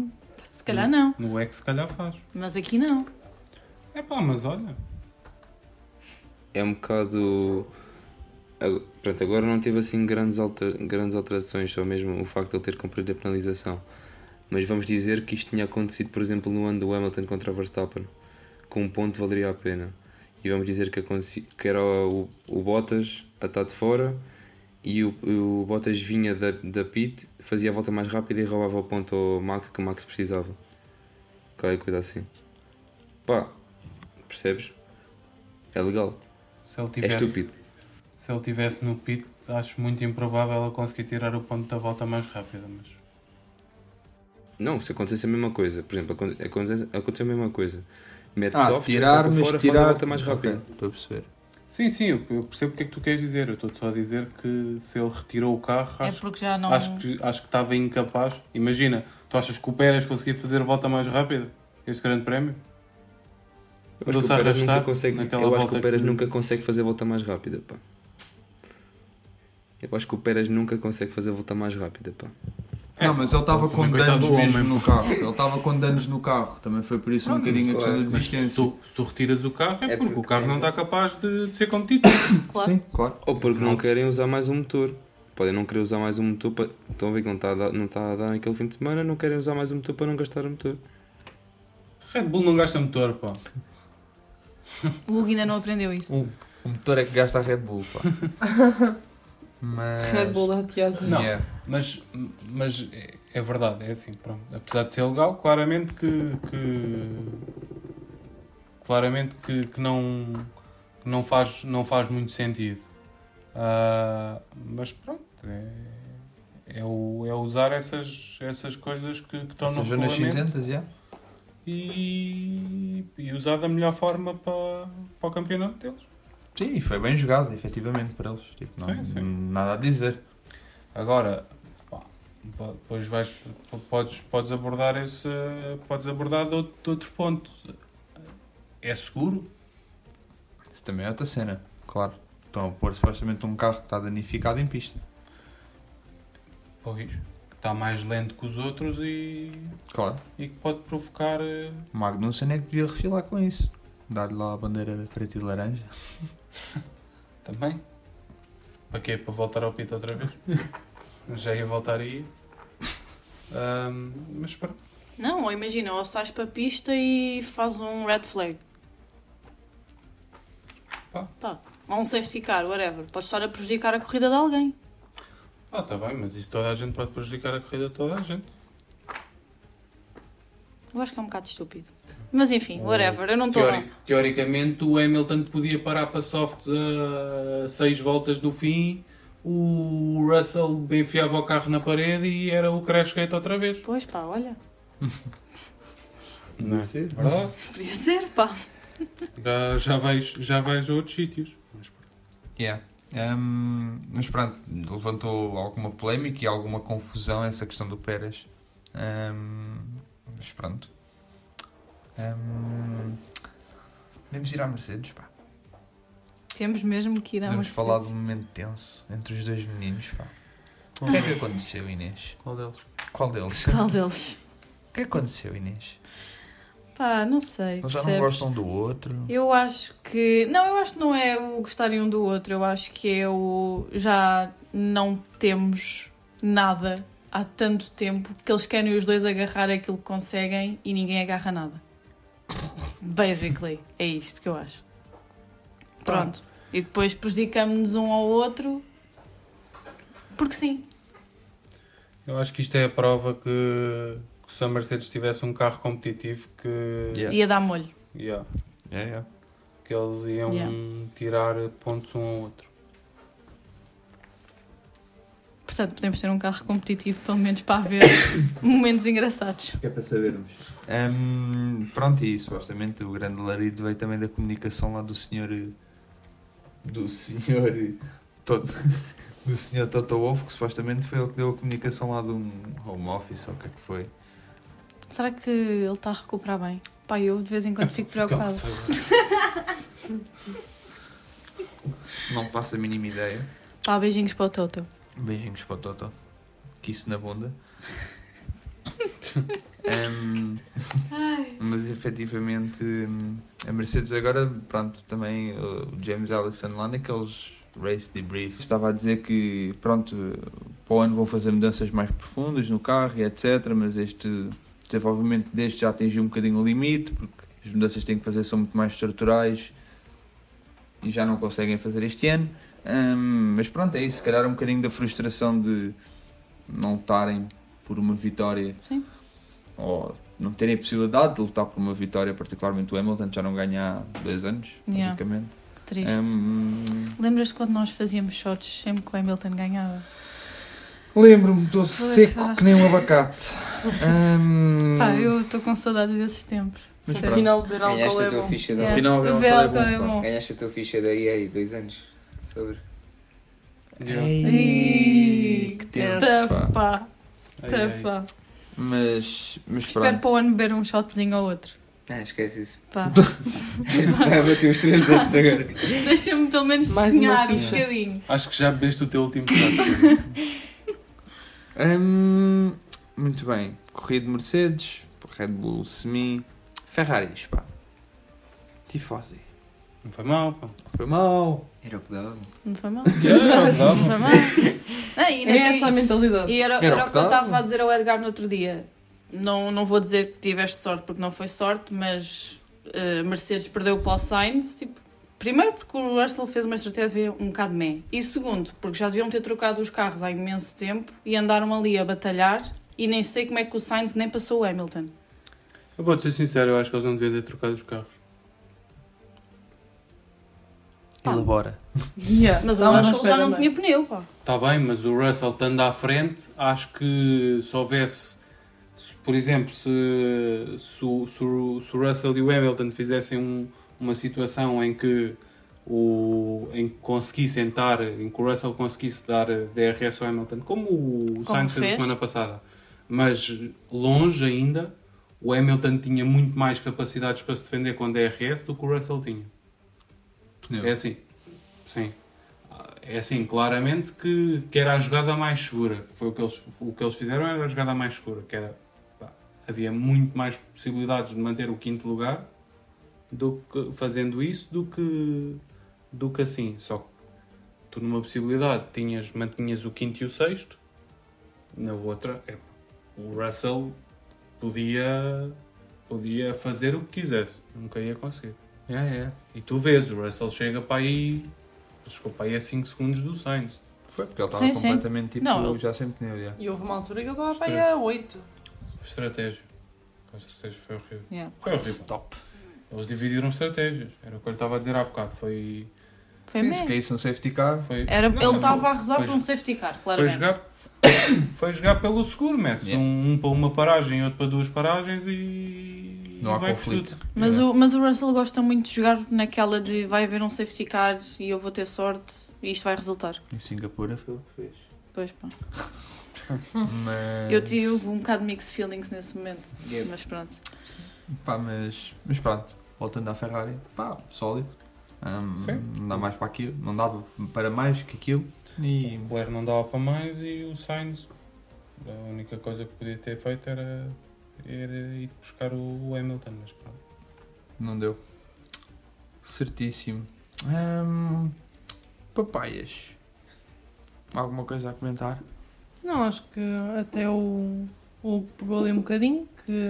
Se calhar não, No EC se calhar faz. mas aqui não. É pá, mas olha. é um bocado. Pronto, agora não teve assim grandes, alter- grandes alterações, só mesmo o facto de ele ter cumprido a penalização. Mas vamos dizer que isto tinha acontecido, por exemplo, no ano do Hamilton contra Verstappen, com um ponto valeria a pena. E vamos dizer que, que era o, o Bottas a estar de fora e o, o Bottas vinha da, da pit, fazia a volta mais rápida e roubava o ponto ao Max que o Max precisava. Qualquer coisa assim. Pá, percebes? É legal. Se ele É tivesse, estúpido. se ele tivesse no pit, acho muito improvável ele conseguir tirar o ponto da volta mais rápida. Mas Não, se acontecesse a mesma coisa, por exemplo, aconte- acontece, aconteceu a mesma coisa. Mete Ah, software, tirar, mas fora, tirar. faz a volta mais rápida. Ok, Estou a perceber. Sim, sim, eu percebo o que é que tu queres dizer. Eu estou só a dizer que se ele retirou o carro, É acho, porque já não. acho que acho que estava incapaz. Imagina, tu achas que o Pérez conseguia fazer a volta mais rápida? Este grande prémio? Eu acho, que o a Pérez nunca arrastar consegue, eu acho que o Pérez que- nunca consegue fazer a volta mais rápida, pá. Eu acho que o Pérez nunca consegue fazer a volta mais rápida, pá. Não, mas ele estava com danos mesmo no carro. Ele estava com danos no carro. Também foi por isso um bocadinho a questão da se desistência. tu, se tu retiras o carro é, É porque, porque o carro não está capaz de, de ser competitivo. Claro. Sim, claro. Ou porque não querem usar mais um motor. Podem não querer usar mais um motor. Para... Estão a ver que não está, a dar, não está a dar naquele fim de semana, não querem usar mais um motor para não gastar o motor. Red Bull não gasta motor, pá. O Hugo ainda não aprendeu isso. O, o motor é que gasta a Red Bull, pá. Mas. Red Bull da Tiases. Não. Yeah. Mas, mas é, é verdade, é assim, pronto. Apesar de ser legal, claramente que. que- claramente que, que não, que não, faz, não faz muito sentido. Ah, mas pronto, é, é, o, é usar essas, essas coisas que, que tornam Essas zonas regulamento cinzentas, já. e, e usar da melhor forma para, para o campeonato deles. Sim, e foi bem jogado, efetivamente, para eles. Tipo, não, Sim, sim. Nada a dizer. Agora, pá, depois vais, podes, podes abordar esse, podes abordar de outro, de outro ponto. É seguro? Isso também é outra cena, claro. Estão a pôr supostamente um carro que está danificado em pista. Pois. Está mais lento que os outros e, Claro. e que pode provocar. eh, O Magnussen é que devia refilar com isso. Dar-lhe lá a bandeira de preto e laranja. Também. Para quê? Para voltar ao pito outra vez? Já ia voltar aí. Ahm, mas pronto. Não, ou imagina, ou sais para a pista e faz um red flag. Pá. Tá. Ou um safety car, whatever. Pode estar a prejudicar a corrida de alguém. Ah, está bem, mas isso toda a gente pode prejudicar a corrida de toda a gente. Eu acho que é um bocado estúpido. Mas enfim, whatever. Eu não estou. Teori- teoricamente, o Hamilton podia parar para softs a 6 voltas do fim, o Russell enfiava o carro na parede e era o crash gate outra vez. Pois pá, olha. Não é? Podia ser, pá. Já, já, vais, já vais a outros sítios. Mas Yeah. Hum, mas pronto, levantou alguma polémica e alguma confusão essa questão do Pérez. Hum, mas pronto. Hum, vamos ir à Mercedes, pá. Temos mesmo que ir à Vamos Mercedes. falar de um momento tenso entre os dois meninos, pá. O que é que aconteceu, Inês? Qual deles? Qual deles? Qual deles? O que aconteceu, Inês? Pá, não sei. Eles já não percebes? gostam do outro? Eu acho que. Não, eu acho que não é o gostarem um do outro. Eu acho que é o. Já não temos nada há tanto tempo que eles querem os dois agarrar aquilo que conseguem e ninguém agarra nada. Basically, é isto que eu acho. Pronto. E depois prejudicamos-nos um ao outro. Porque sim. Eu acho que isto é a prova que, que se a Mercedes tivesse um carro competitivo que, Yeah. Ia dar molho. yeah, É, é. que eles iam Yeah. tirar pontos um ao outro. Portanto, podemos ter um carro competitivo, pelo menos para haver momentos engraçados. É para sabermos. Hum, pronto, e supostamente o grande larido veio também da comunicação lá do senhor. Do senhor. Toto, do senhor Toto Wolff, que supostamente foi ele que deu a comunicação lá de um home office ou o que é que foi. Será que ele está a recuperar bem? Pá, eu de vez em quando fico preocupada. Não faço a mínima ideia. Pá, beijinhos para o Toto. Beijinhos para o Toto. Que isso na bunda. Hum, mas efetivamente a Mercedes agora, pronto, também o James Allison lá naqueles race debrief estava a dizer que pronto, para o ano vão fazer mudanças mais profundas no carro e etc, mas este desenvolvimento deste já atingiu um bocadinho o limite, porque as mudanças que têm que fazer são muito mais estruturais e já não conseguem fazer este ano. Hum, mas pronto, é isso, se calhar um bocadinho da frustração de não estarem por uma vitória Sim. ou não terem a possibilidade de lutar por uma vitória, particularmente o Hamilton, já não ganha há dois anos, Yeah. basicamente. Triste. Hum, Lembras-te quando nós fazíamos shots sempre que o Hamilton ganhava? Lembro-me, estou seco pá. que nem um abacate. Hum, Pá, eu estou com saudades desses tempos. Mas. Afinal, beber álcool é é é bom, bom. Ganhaste a tua ficha da EA dois anos. Sobre. Ei, que tempo, Tough, pá. pá. Ai, Tough, ai. pá. Mas, mas Espero pronto. para o ano beber um shotzinho ou outro. Ah, esquece isso. Pá. Vai bater os três anos agora. Deixa-me pelo menos Mais uma sonhar um ficha. bocadinho. Acho que já bebeste o teu último shot. Hum, muito bem. Corrida de Mercedes, Red Bull Semi, Ferraris, pá. Tifosi. Não foi mal, pá. Foi mal. Era o que dava. Não foi mal. Yeah, Não dava. foi mal. Ainda É essa a mentalidade. E era, Era era o que eu estava a dizer ao Edgar no outro dia. Não, não vou dizer que tiveste sorte porque não foi sorte, mas eh, Mercedes perdeu para o Sainz. Tipo, primeiro porque o Russell fez uma estratégia um bocado meh. E segundo, porque já deviam ter trocado os carros há imenso tempo e andaram ali a batalhar. E nem sei como é que o Sainz nem passou o Hamilton. Eu vou-te ser sincero, eu acho que eles não deviam ter trocado os carros. Elabora. Yeah, Mas o Russell já não tinha pneu, pá. Está bem, mas o Russell estando à frente, acho que se houvesse, se, por exemplo, se, se, o- se, o- se o Russell e o Hamilton fizessem um- uma situação em que o, em que conseguissem dar, em que o Russell conseguisse dar DRS ao Hamilton, como o Sainz fez a semana passada, mas longe ainda, o Hamilton tinha muito mais capacidades para se defender com DRS do que o Russell tinha. É assim, sim. É assim, claramente que, que era a jogada mais segura. Foi o que eles, o que eles fizeram, era a jogada mais segura. Que era, pá, havia muito mais possibilidades de manter o quinto lugar do que, fazendo isso do que, do que assim. Só que tu numa possibilidade tinhas, mantinhas o quinto e o sexto, na outra, é, o Russell podia, podia fazer o que quisesse, nunca ia conseguir. É, é. E tu vês, o Russell chega para aí, para aí a 5 segundos do Sainz. Foi porque ele estava Sim, sim. completamente tipo Não, eu- já sem pneu. Já. E houve uma altura que ele estava para aí a 8. Estratégia. A estratégia foi horrível. Yeah. Foi horrível. Stop. Eles dividiram estratégias. Era o que eu estava a dizer há bocado. Foi. Foi Sim, meh. se caísse um safety car. foi Era, Não, ele foi- estava a rezar foi- por um safety car, Foi claramente. jogar, foi jogar pelo seguro, metes Yeah. um, um para uma paragem e outro para duas paragens e. Não há conflito. Mas, Yeah. o, mas o Russell gosta muito de jogar naquela de vai haver um safety car e eu vou ter sorte e isto vai resultar. Em Singapura foi o que fez. Pois pá. Mas, Eu tive um bocado de mixed feelings nesse momento. Mas pronto. pá, mas, mas pronto, voltando à Ferrari, pá, sólido. Sim. não dá mais para aquilo, não dava para mais que aquilo. E O Blair não dava para mais e o Sainz, a única coisa que podia ter feito era, era ir buscar o Hamilton, mas pronto. não deu. Certíssimo. Hum, papaias. Alguma coisa a comentar? Não, acho que até o, o pegou ali um bocadinho que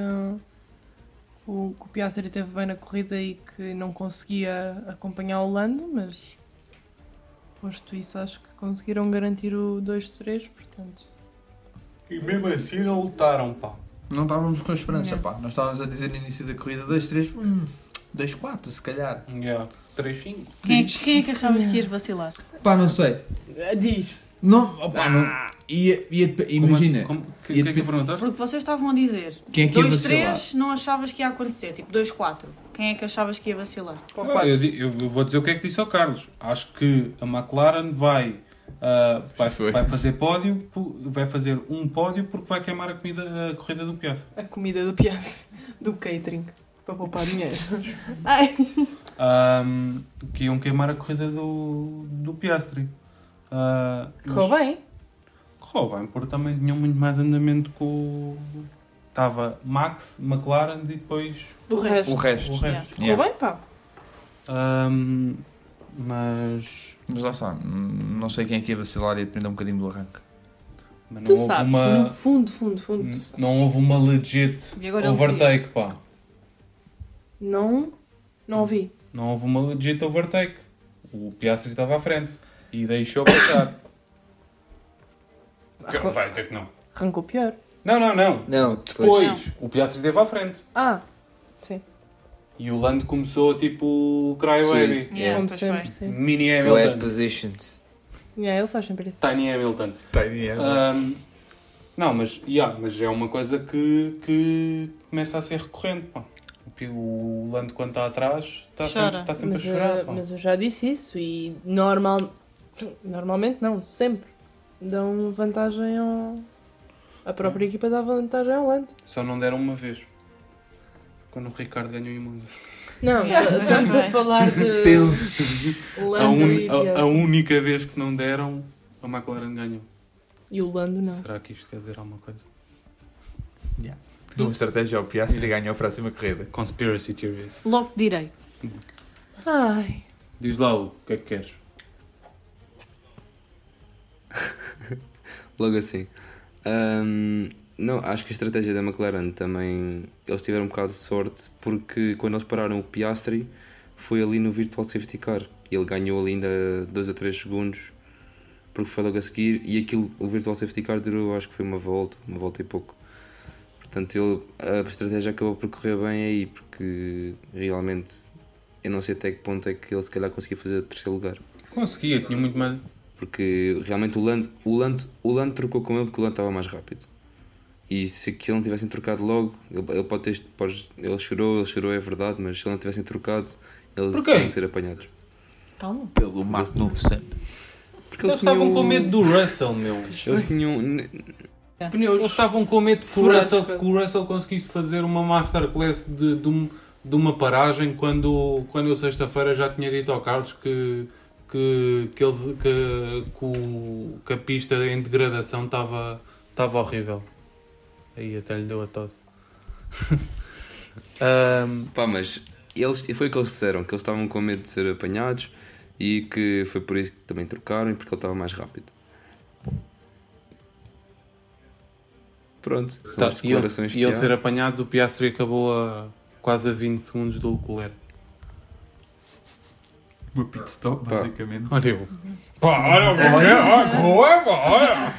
o, que o Piastri teve bem na corrida e que não conseguia acompanhar o Lando, mas posto isso acho que conseguiram garantir o 2-3, portanto. E mesmo assim não lutaram, pá. Não estávamos com esperança, Yeah. pá. Nós estávamos a dizer no início da corrida 2, 3, hum, 2, 4, se calhar. Yeah. 3-5. Quem, é- quem é que achavas que ias vacilar? Pá, não sei. Diz! Não, opá, não. Ia, ia, imagina, Como, assim? que, E que é que perguntaste? Porque vocês estavam a dizer quem é? 2-3 não achavas que ia acontecer, tipo 2-4. Quem é que achavas que ia vacilar? Ah, eu, eu vou dizer o que é que disse ao Carlos. Acho que a McLaren vai ah, vai, vai fazer pódio, vai fazer um pódio porque vai queimar a, comida, a corrida do Piastri. A comida do piastre, do catering, para poupar dinheiro. Ai. Ahm, que iam queimar a corrida do, do Piastri. Ah, mas Correu bem? Correu bem, porque também tinham muito mais andamento com o. Estava Max, McLaren e depois O resto. O resto. o resto. Correu Yeah. bem, pá. Ahm, mas. Mas lá está, não sei quem é que ia vacilar e depende um bocadinho do arranque. mas Tu não houve sabes, uma. no fundo, fundo, fundo, tu sabes. Não houve uma legit overtake, pá. Não, não ouvi. Não houve uma legit overtake. O Piastri estava à frente e deixou passar. Vai dizer que não. Arrancou pior. Não, não, não. Não, depois. Depois, o Piastri esteve à frente. Ah, sim. E o Lando começou tipo crybaby. Yeah, Como sempre, sim. Mini Hamilton. positions. Yeah, ele faz sempre isso. Tiny Hamilton. Tem Ahm, não, mas, yeah, mas é uma coisa que, que começa a ser recorrente. Pá. O Lando, quando está atrás, está Chora. sempre, está sempre Mas, a chorar. eh, pá. mas eu já disse isso e normal... normalmente não, sempre dão vantagem ao... A própria equipa dá vantagem ao Lando. Só não deram uma vez. Quando o Ricardo ganhou em Monza. Não, Yeah, estamos a falar de A, Lando un- a- a única vez que não deram, a McLaren ganhou. E o Lando não. Será que isto quer dizer alguma coisa? Uma estratégia ao Piastri e ganha a próxima corrida. Conspiracy theories. Logo direi. Ai, Diz lá, o que é que queres? Logo assim. Ahm, não, acho que a estratégia da McLaren também. Eles tiveram um bocado de sorte porque quando eles pararam o Piastri foi ali no Virtual Safety Car e ele ganhou ali ainda 2 a 3 segundos porque foi logo a seguir e aquilo, o Virtual Safety Car durou acho que foi uma volta, uma volta e pouco. Portanto, ele, a estratégia acabou por correr bem aí porque realmente eu não sei até que ponto é que ele se calhar conseguia fazer terceiro lugar. Conseguia, tinha muito mais. Porque realmente o Lando, o Lando, o Lando trocou com ele porque o Lando estava mais rápido. E se aquilo não tivessem trocado logo, ele, ele pode ter. Pode, ele chorou, ele chorou, é verdade, mas se ele não tivessem trocado, eles iam ser apanhados. Calma. Pelo Magnussen. Porque Eles estavam com medo do Russell, meu. Eles tinham. pneus. Eles estavam com medo que o Russell, que o Russell conseguisse fazer uma masterclass de, de, um- de uma paragem quando, quando eu sexta-feira já tinha dito ao Carlos que, que, que, eles, que, que, o- que a pista em degradação estava estava horrível. Aí até lhe deu a tosse. Ahm, Pá, mas eles, foi o que eles disseram, que eles estavam com medo de ser apanhados e que foi por isso que também trocaram, porque ele estava mais rápido. Pronto, tá, declarações que iam há. ser apanhados, o Piastri acabou a quase a 20 segundos do Leclerc. Uma pit stop, Pá. basicamente. Olha eu. Pá, olha, olha, olha, olha.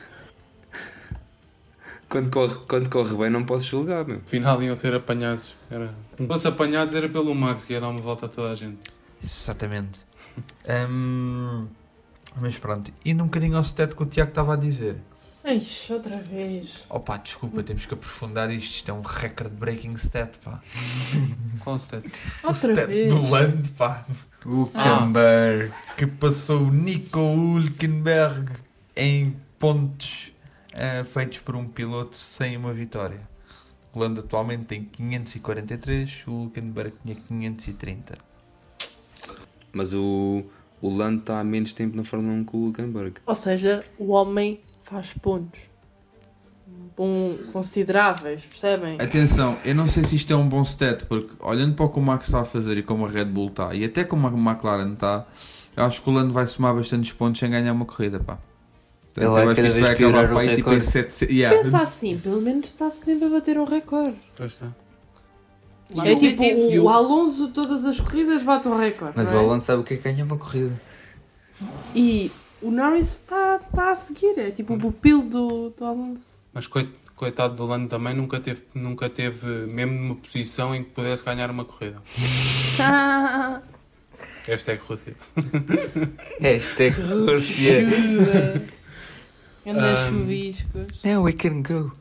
Quando corre, quando corre bem não posso julgar, meu. Afinal iam ser apanhados. Era... Se fosse apanhados era pelo Max que ia dar uma volta a toda a gente. Exatamente. Hum, mas pronto, indo um bocadinho ao stat que o Tiago estava a dizer. Eixe, outra vez. Opa, desculpa, temos que aprofundar isto. Isto é um record-breaking stat, pá. Qual stat? o Outra stat vez. do Land, pá. O Camber, que passou o Nico Hulkenberg em pontos ah, feitos por um piloto sem uma vitória. O Land atualmente tem 543, o Hulkenberg tinha 530. Mas o, o Lando está há menos tempo na Fórmula 1 que o Hulkenberg. Ou seja, o homem faz pontos. Bom, consideráveis, percebem? Atenção, eu não sei se isto é um bom stat, porque olhando para o que o Max está a fazer e como a Red Bull está, e até como a McLaren está, eu acho que o Lando vai somar bastantes pontos sem ganhar uma corrida, pá. Ele eu vai acho que cada isto vez vai acabar o para aí tipo em recorde. 7... Yeah. Pensa assim, pelo menos está sempre a bater um recorde. Pois está. Lá é no tipo, o, o- Alonso todas as corridas bate um recorde. Mas o não é? Alonso sabe o que é que ganha uma corrida. E o Norris está tá a seguir, é tipo o pupilo do, do Alonso. Mas coi- coitado do Lando também nunca teve, nunca teve mesmo numa posição em que pudesse ganhar uma corrida. Hashtag Rússia. Hashtag Rússia. Anda Um, chuviscos. Now we can go.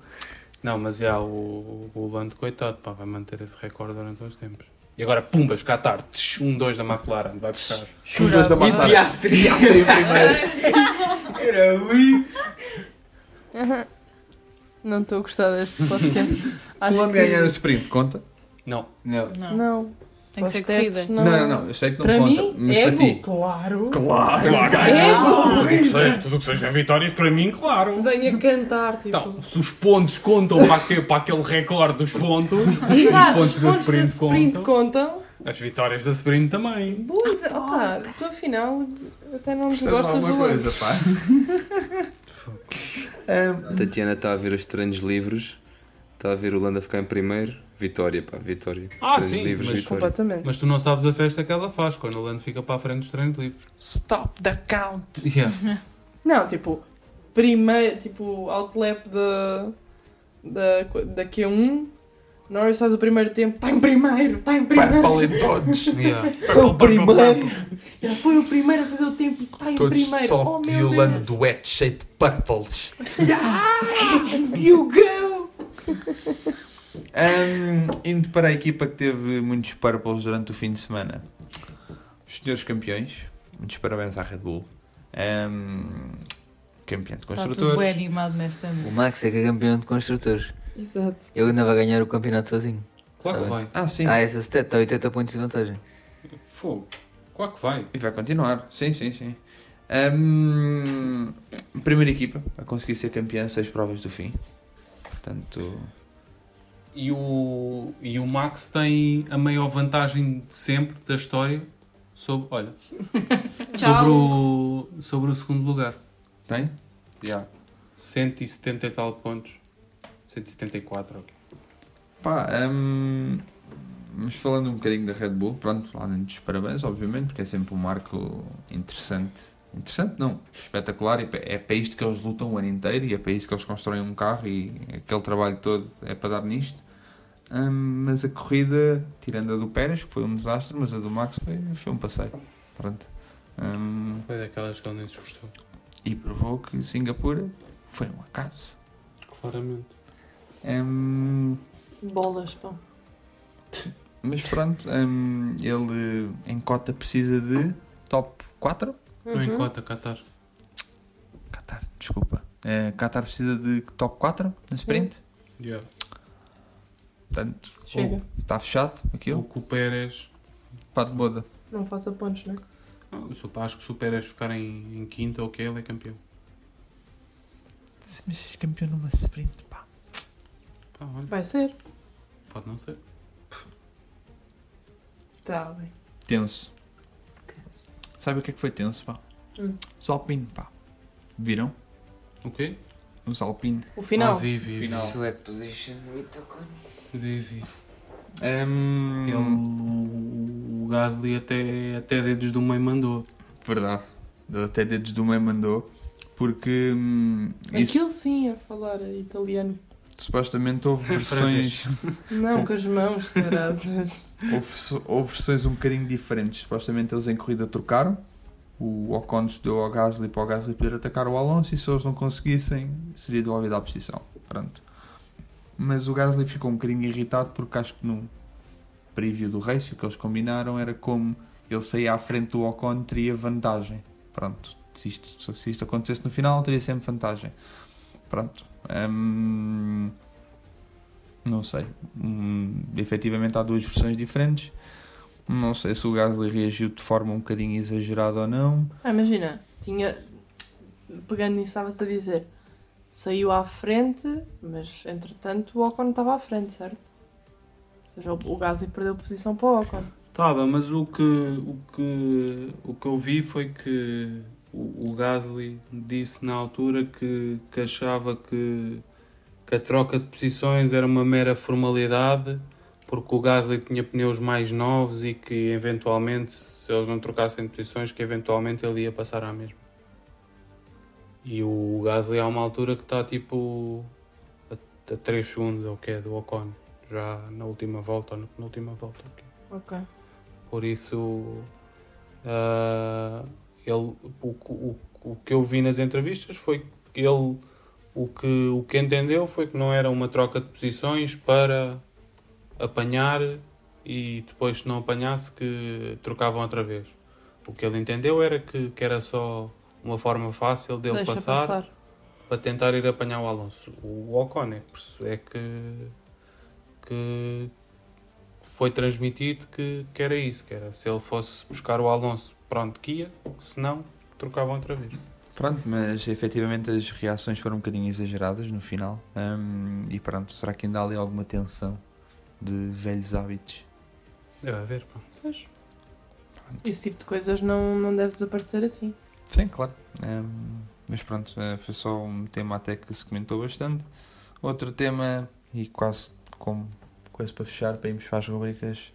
Não, mas já o, o Lando, coitado, pá, vai manter esse recorde durante uns tempos. E agora, pumbas, Qatar, tch, um, dois da McLaren, vai buscar. Um, dois da. McLaren. Piastri. Piastri em primeiro. Era ali. Não estou a gostar deste podcast. Se o Lando ganhar o sprint, conta? Não. Não. Não. Não. Tem que ser corrida. Não. Não, não, não. Eu sei que não Para conta. mim, mas ego, para ti. claro. Claro. Ego! Tudo o que seja vitórias, para mim, claro. Venha cantar, tipo. Então, se os pontos contam para, aquele, para aquele recorde dos pontos, os Exato, pontos os da pontos da sprint sprint contam, contam. as vitórias da sprint também. Boa ideia. Opa, tu afinal até não Percebes gostas alguma do coisa, pá? Ahm, Tatiana está a ver os treinos livres, está a ver o Landa ficar em primeiro. Vitória, pá, vitória. Ah, treinos sim, livres, mas vitória. Completamente. Mas tu não sabes a festa que ela faz quando o Lando fica para a frente dos treinos livres. Stop the count. Yeah. Não, tipo, primeiro, tipo, outlap da, da, da Q1, Norris faz o primeiro tempo, está em primeiro, está em primeiro. Purple todos. Yeah. Foi o primeiro. Ele foi o primeiro a fazer o tempo e está em Todos primeiro. softs oh, e o. Lando duet cheio de purples. You go! Ahm, indo para a equipa que teve muitos purples durante o fim de semana. Os senhores campeões, muitos parabéns à Red Bull. Ahm, campeão de Está tudo bem construtores. animado nesta O Max é que é campeão de construtores. Exato. Ele ainda vai ganhar o campeonato sozinho. Claro que Sabe? vai. Ah, sim. Ah, essa stat está 80 pontos de vantagem. Fogo. Claro que vai. E vai continuar. Sim, sim, sim. Ahm, primeira equipa a conseguir ser campeã seis provas do fim. Portanto, E o, e o Max tem a maior vantagem de sempre da história sobre, olha, sobre o, sobre o segundo lugar. tem? Yeah. 170 e tal pontos. 174, ok. Pá, hum, mas falando um bocadinho da Red Bull, pronto, falando dos parabéns, obviamente, porque é sempre um marco interessante. Interessante não, espetacular, e é para isto que eles lutam o ano inteiro e é para isso que eles constroem um carro e aquele trabalho todo é para dar nisto. Hum, mas a corrida, tirando a do Pérez, que foi um desastre, mas a do Max foi, foi um passeio. Pronto. Hum, Foi daquelas que ele nem se gostou. e provou que Singapura foi um acaso. Claramente. Hum, Bolas, pá. Mas pronto, ele em cota precisa de top 4? Não Uhum. enquanto Qatar. Qatar, desculpa. É, Qatar precisa de top 4 na sprint? Yeah. Portanto, Chega. está fechado O aquilo? que o Pérez. Pá de boda. Não faça pontos, né? Não, eu sou- acho que se o Pérez ficar em, em quinta ou que ele é campeão. Mas és campeão numa sprint, pá. Pá, olha, Vai ser. pode não ser. Tá bem. Tenso. Sabe o que é que foi tenso, pá? Hum. Os Alpine, pá. Viram? O quê? Os Alpine. O final. Ah, vi, vi. Final. Swag position with. Vi, vi. Hum, Ele, o, o Gasly até, até dedos do meio mandou. Verdade. Ele Até dedos do meio mandou. Porque hum, isso, Aquilo sim a falar italiano. supostamente houve versões. Não, com as mãos, carazes. Houve, houve versões um bocadinho diferentes. Supostamente eles em corrida trocaram. O Ocon se deu ao Gasly para o Gasly poder atacar o Alonso e se eles não conseguissem seria devolvida a posição. Pronto. Mas o Gasly ficou um bocadinho irritado porque acho que no preview do race o que eles combinaram era como ele saía à frente do Ocon teria vantagem. Pronto. Se isto, se isto acontecesse no final teria sempre vantagem. Pronto. Hum, não sei. Hum, efetivamente há duas versões diferentes. Não sei se o Gasly reagiu de forma um bocadinho exagerada ou não. Ah, imagina, tinha. Pegando nisso, estava-se a dizer. Saiu à frente, mas entretanto o Ocon estava à frente, certo? Ou seja, o Gasly perdeu posição para o Ocon. Tava, mas o que, o que, o que eu vi foi que o, o Gasly disse na altura que, que achava que, que a troca de posições era uma mera formalidade porque o Gasly tinha pneus mais novos e que eventualmente, se eles não trocassem de posições, que eventualmente ele ia passar à mesma. E o Gasly há uma altura que está tipo a, a 3 segundos ou que é do Ocon, já na última volta ou na penúltima volta. ok. Por isso, ah, ele, o, o, o que eu vi nas entrevistas foi que ele o que, o que entendeu foi que não era uma troca de posições para apanhar e depois, se não apanhasse, que trocavam outra vez. O que ele entendeu era que, que era só uma forma fácil dele Deixa passar, passar. para tentar ir apanhar o Alonso. O Ocon é, que- é que, que foi transmitido que, que era isso, que era se ele fosse buscar o Alonso, pronto, que ia, se não, trocavam outra vez. Pronto, mas efetivamente as reações foram um bocadinho exageradas no final. Hum, e pronto, será que ainda há ali alguma tensão de velhos hábitos? Deve haver, pá. Esse tipo de coisas não, não deve desaparecer assim. Sim, claro. Hum, mas pronto, eh, foi só um tema até que se comentou bastante. Outro tema, e quase como coisa para fechar, para irmos para as rubricas.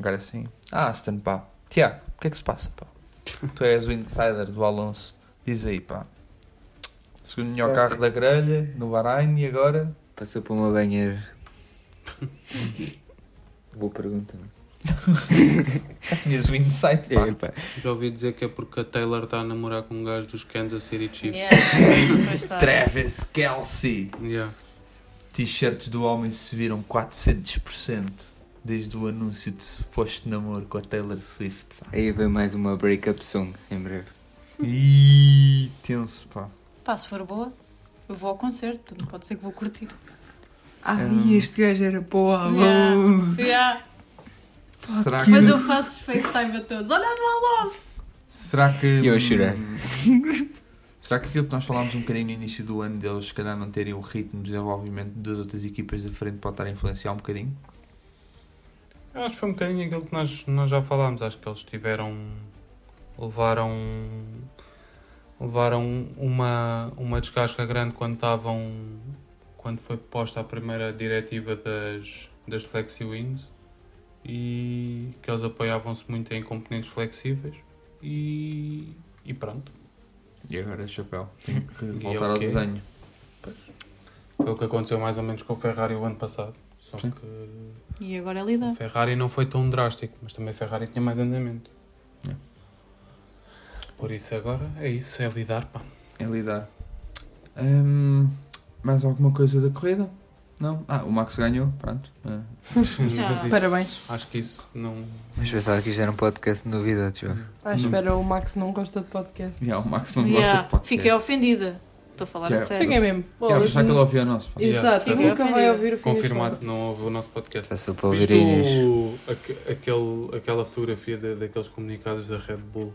Agora sim. Ah, Aston, pá. Tiago, o que é que se passa, pá? tu és o insider do Alonso. Diz aí, pá. Segundo Se melhor carro da grelha, no Bahrein, e agora? Passou por uma banheira. Boa pergunta. não? Já tinhas o insight, pá. É, pá. Já ouvi dizer que é porque a Taylor está a namorar com um gajo dos Kansas City Chiefs. Yeah. Travis Kelsey. Yeah. T-shirts do homem subiram 400% desde o anúncio de suposto namoro com a Taylor Swift. Pá. Aí vem mais uma breakup song em breve. Ih, tenso, pá. Pá, se for boa, eu vou ao concerto. Pode ser que vou curtir. Ai, Hum. este gajo era para o Yeah. Alonso. Yeah. Será que, Mas eu faço os FaceTime a todos. Olha no Alonso! será que. Eu a chorar. Será que aquilo que nós falámos um bocadinho no início do ano deles, se calhar não terem o ritmo de desenvolvimento das outras equipas da frente pode estar a influenciar um bocadinho? Eu acho que foi um bocadinho aquilo que nós, nós já falámos. Acho que eles tiveram. levaram. levaram uma, uma descasca grande quando estavam. Quando foi posta a primeira diretiva das, das Flexi Wings e que eles apoiavam-se muito em componentes flexíveis e, e pronto. E agora, chapéu, tenho que voltar é o ao desenho. Foi o que aconteceu mais ou menos com o Ferrari o ano passado. Só Sim. que E agora é lidar. Ferrari não foi tão drástico, mas também a Ferrari tinha mais andamento. É. Por isso agora é isso, é lidar, pá. É lidar. Hum, mais alguma coisa da corrida? Não? Ah, o Max ganhou, pronto. Mas isso- Parabéns. Acho que isso não. Mas pensava que isto era um podcast de novidades, ó. Ah, espera, o Max não gosta de podcast. yeah, o Max não gosta Yeah, de podcast. Fiquei ofendida. Estou a falar a Yeah. sério. Fiquem mesmo. Yeah, Bolas, pensava que ele ouvia o nosso. pá. Exato, Fiquei nunca vai ouvir o fim Confirmado que não ouve o nosso podcast. Está só para ouvir Viste Inês. o, aque- aquele, aquela fotografia da- daqueles comunicados da Red Bull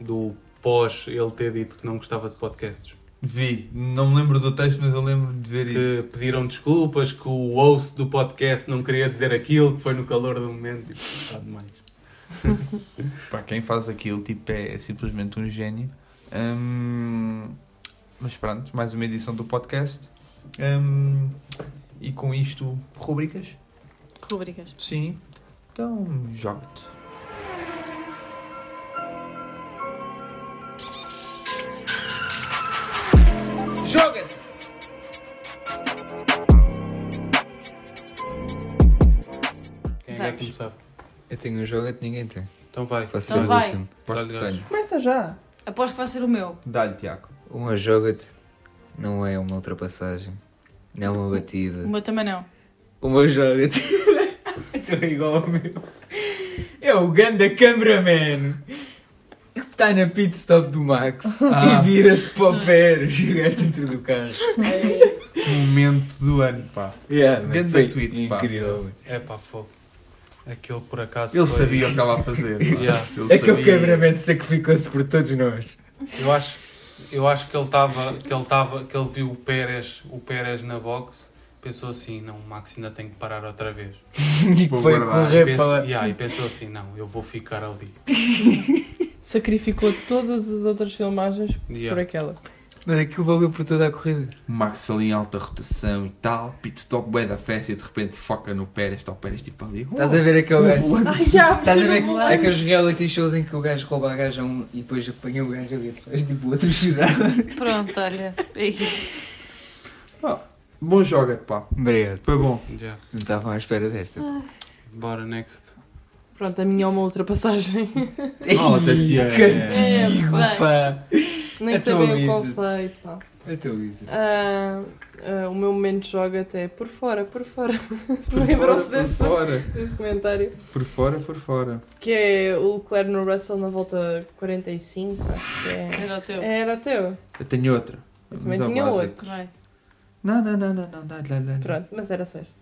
do pós ele ter dito que não gostava de podcasts? Vi, não me lembro do texto, mas eu lembro de ver isso. Que pediram desculpas, que o host do podcast não queria dizer aquilo, que foi no calor do momento. Tipo, está demais. Para quem faz aquilo, tipo, é simplesmente um gênio. Hum, mas pronto, mais uma edição do podcast. Hum, e com isto, rubricas? Rubricas. Sim. Então, joga-te. Joga-te! Quem é que Vamos. vai começar? Eu tenho um jogo que ninguém tem. Então vai. Posso Então ser o vai. último. Posto Dá-lhe que gás. tenho. Começa já. Aposto que vai ser o meu. Dá-lhe, Tiago. Uma joga-te não é uma ultrapassagem. Não é uma batida. O meu também não. O meu joga-te. Estou igual ao meu. É o ganda cameraman. Está na pit stop do Max Ah. e vira-se para o Pérez e o gajo dentro do carro. Momento do ano, pá. Yeah, foi tweet, pá. incrível. É pá, fogo. Aquele por acaso. Ele foi- sabia o que estava a fazer. Yeah. Ele Aquele sabia. cameraman sacrificou-se por todos nós. Eu acho, eu acho que ele estava, que ele estava, que ele viu o Pérez, o Pérez na box, pensou assim, não, o Max ainda tem que parar outra vez. E foi guardar. correr Pensa- para lá. yeah, e pensou assim, não, eu vou ficar ali. Sacrificou todas as outras filmagens por Yeah. aquela. Mas aquilo valeu por toda a corrida. Max ali em alta rotação e tal. Pit stop, bué da festa e de repente foca no Pérez. Está o Pérez tipo ali. Estás a ver aquele gajo? Ai, já, Estás a ver aqueles reality shows em que o gajo rouba a gaja a um e depois apanha o gajo ali atrás, tipo o outro chorar. Pronto, olha. É isto. Bom joga, pá. Obrigado. Foi bom. Yeah. Não estavam à espera desta. Bora, next. Pronto, a minha é uma ultrapassagem. Oh, Tatiana. Cantinho, Bem. pá. Nem A sei tua bem o conceito. pá. É teu Isa. Ah, ah, o meu momento joga até por fora, por fora. Por Lembrou-se fora, por desse, fora. desse comentário. Por fora, por fora. Que é o Leclerc no Russell na volta 45, acho que é. Era o teu. Era teu. Eu tenho outra. Eu também ao tinha básico. outro. Vai. Não, não, não, não, não. Dá, dá, dá. Pronto, mas era só este.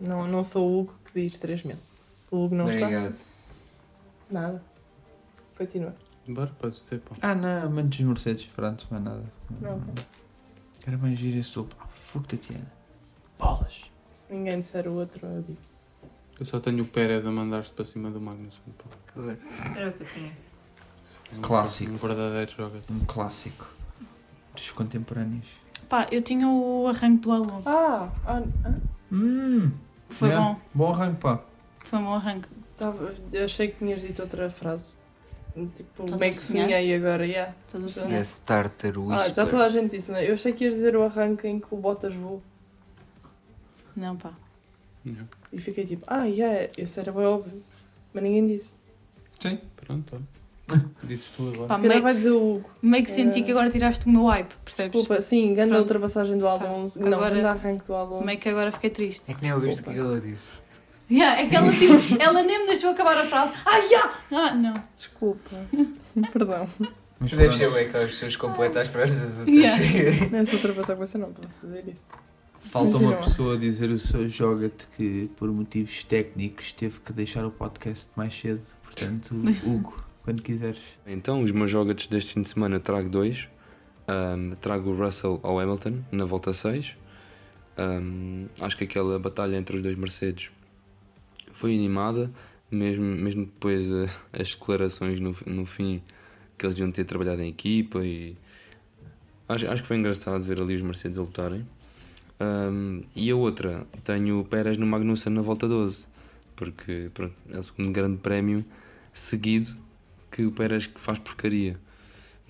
Não, não sou o Hugo que diz 3 mil. O Hugo não está. Obrigado. Nada. Continua. Bora, podes dizer, pá. Ah, não, menos dos Mercedes. Pronto, não é nada. Não. Era mais giro esse sopa. Ah, fogo, Tatiana. Bolas. Se ninguém disser o outro, eu digo. Eu só tenho o Pérez a mandar-te para cima do Magnussen. pá. Era o que eu tinha. É Clássico. Um verdadeiro jogo. Um clássico. Dos contemporâneos. Pá, eu tinha o arranque do Alonso. Ah, ah, ah Hum. Foi Yeah. bom. Bom arranque, pá. Foi um bom arranque. tava, eu achei que tinhas dito outra frase. Tipo, Estás meio a que sonhei agora, yeah. Estás a sonhar? É Starter Ah, Whisper. já toda a gente disse, né? Eu achei que ias dizer o arranque em que o Bottas voou. Não, pá. Yeah. E fiquei tipo, ah, yeah, esse era bem óbvio. Mas ninguém disse. Sim. Pronto. Dizes tu agora. Pá, Se calhar meio, vai dizer o Hugo. meio que senti que agora tiraste o meu hype, percebes? Desculpa, sim, grande ultrapassagem do Alonso. Pá, não, agora- grande arranque do Alonso. Meio que agora fiquei triste. É que nem ouviste o que ela disse. Yeah, é que ela, tipo, ela nem me deixou acabar a frase. Ah, yeah! Ah, não. Desculpa. Perdão. Mas Tu deves pronto. ser bem que as pessoas completam as frases das outras. Yeah. Não, eu sou com você, não posso dizer isso. Falta uma pessoa a dizer o seu joga-te que, por motivos técnicos, teve que deixar o podcast mais cedo. Portanto, Hugo, quando quiseres. Então, os meus jogadores deste fim de semana trago dois. Ahm, trago o Russell ao Hamilton na volta 6. Ahm, acho que aquela batalha entre os dois Mercedes foi animada, mesmo, mesmo depois eh, as declarações no, no fim que eles deviam ter trabalhado em equipa e acho, acho que foi engraçado ver ali os Mercedes a lutarem. Ahm, e a outra, tenho o Pérez no Magnussen na volta 12, porque pronto, é o segundo grande prémio seguido que o Pérez faz porcaria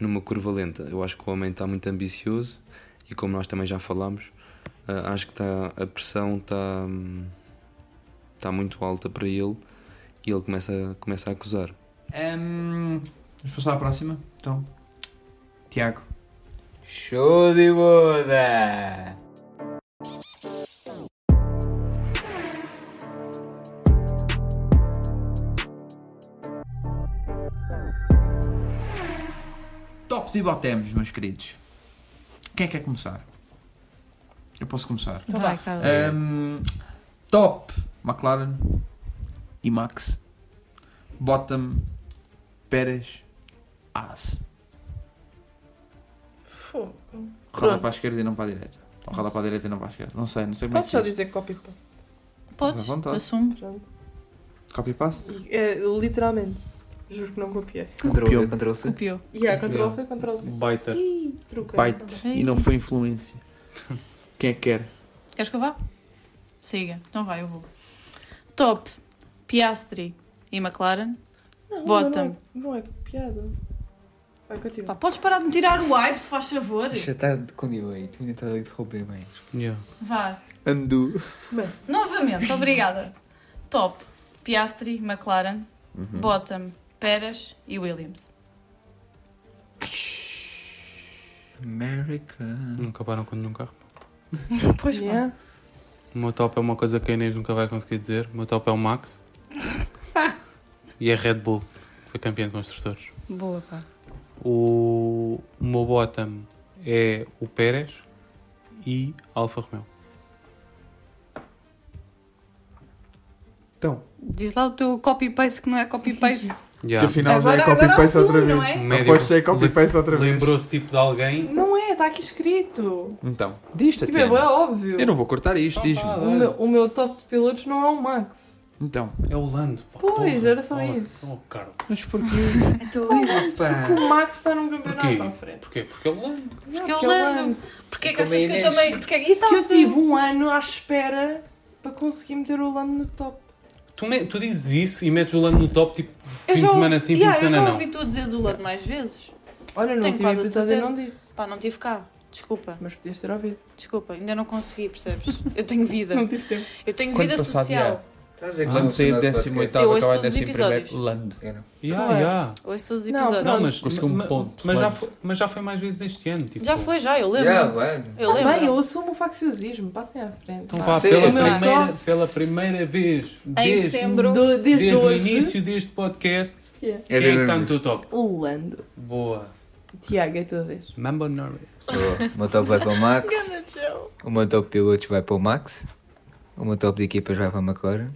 numa curva lenta. Eu acho que o homem está muito ambicioso e como nós também já falámos, ah, acho que está, a pressão está, hum, está muito alta para ele e ele começa, começa a acusar. Hum, vamos passar à próxima? Então, Tiago. Show de boda! Tops e botemos, meus queridos. Quem é que quer começar? Eu posso começar. Vai. Carlos. Hum, top, McLaren e Max. Bottom, Pérez, As. Fogo. Roda Pronto. para a esquerda e não para a direita. Ou roda para a direita e não para a esquerda. Não sei, não sei como Posso só dizer copy paste? Podes, à vontade. assume. Pronto. Copy paste? E, é, literalmente. Juro que não copiei. Ctrl Copiou. V, Ctrl C. Copiou. E yeah, Ctrl foi Ctrl C. Baiter. Ih, truca. Byte. E não foi influência. Quem é que quer? Queres que eu vá? Siga. Então vai, eu vou. Top, Piastri e McLaren. Não, Bota-me. Não, não, não é copiado. Vai, continua. Pá, podes parar de me tirar o hype, se faz favor? Já está com delay, tu ainda estás a interromper bem. Yeah. Vá. Andu. Novamente, obrigada. Top, Piastri, McLaren. Bottom, Pérez e Williams. America. Nunca param quando num carro. Pois pá. O meu top é uma coisa que a Inês nunca vai conseguir dizer. O meu top é o Max. e a Red Bull. Foi campeão de construtores. Boa, pá. O, o meu bottom é o Pérez e Alfa Romeo. Então, Diz lá o teu copy-paste que não é copy-paste. que Yeah. afinal Agora- já é copy agora paste outra vez. não é? Médico Aposto que é copy paste outra vez. Lembrou-se tipo de alguém. Não é, está aqui escrito. Então, diz Tipo, é óbvio. Eu não vou cortar isto, diz-me. tá. O meu, o meu top de pilotos não é o Max. Então, É o Lando. pá. Pois, Porra. era só Oh, isso. Oh, Carlos. mas porquê? É easy, pá. O Max está num campeonato Porquê? à frente. Porquê? Porque é o Lando. Não, Porque é o porque Lando. Porquê que Como achas que eu também... Porque... Exato. Que eu tive um ano à espera para conseguir meter o Lando no top. Tu, me- tu dizes isso e metes o Lando no top tipo Eu fim já de semana ouvi- sim, Yeah, fim de eu semana já não. ouvi tu dizeres o Lando mais vezes. Olha, não Tenho tive episódio e não disse. Pá, não tive cá. Desculpa. Mas podias ter ouvido. Desculpa, ainda não consegui, percebes? Eu tenho vida. Não tive tempo. Eu tenho Quando vida social. Estás a dizer que Quando o nosso 18 podcast? Eu ouço acaba em todos os 11 primeiro. episódios. Land. Eu não. Yeah, Claro. yeah. Ouço todos os Não, episódios. Não, mas, Conseguiu um ma- ponto. mas, já foi, mas já foi mais vezes este ano. Tipo, Já foi, já, eu lembro. Yeah, bueno. Eu Ah, lembro. bem, eu assumo o facciosismo, passem à frente. Então vá, Sim, pela, primeira, pela primeira vez, desde, setembro. Do- desde, desde o hoje. início deste podcast, Yeah. É quem é que está no teu top? O Lando. Boa. Tiago, é a tua vez. Mambo Norris. O meu top vai para o Max. O meu top de pilotos vai para o Max. O meu top de equipas vai para a McLaren.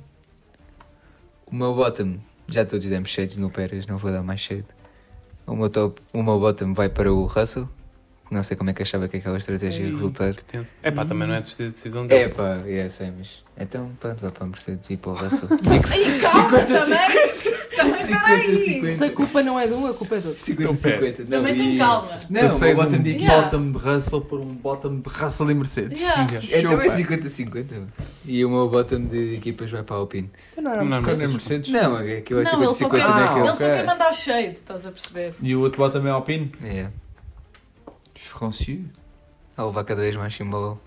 O meu bottom, já todos demos shades no Pérez, não vou dar mais shade. O meu top, o meu bottom vai para o Russell. Não sei como é que achava que aquela estratégia ia resultar. É pá, também não é de decisão É dele. pá, é, sei, mas. Então, pronto, vai para a Mercedes e para o Russell. Ai, calma, também. Também, peraí. Se a culpa não é de um, a culpa é do outro. 50-50. Também tem calma. Não, Eu o sei bottom de equipa. Yeah. bottom de Russell por um bottom de Russell e Mercedes. Yeah. Então é Chupa. 50-50. E o meu bottom de equipas vai para a Alpine. Tu não era Não, Mercedes. É Mercedes. Não, aquilo é Não, ele só 50-50 quer, Ah, naquele. ele só quer mandar shade, estás a perceber? E o outro bottom é Alpine. É. François. A levar cada vez mais símbolo.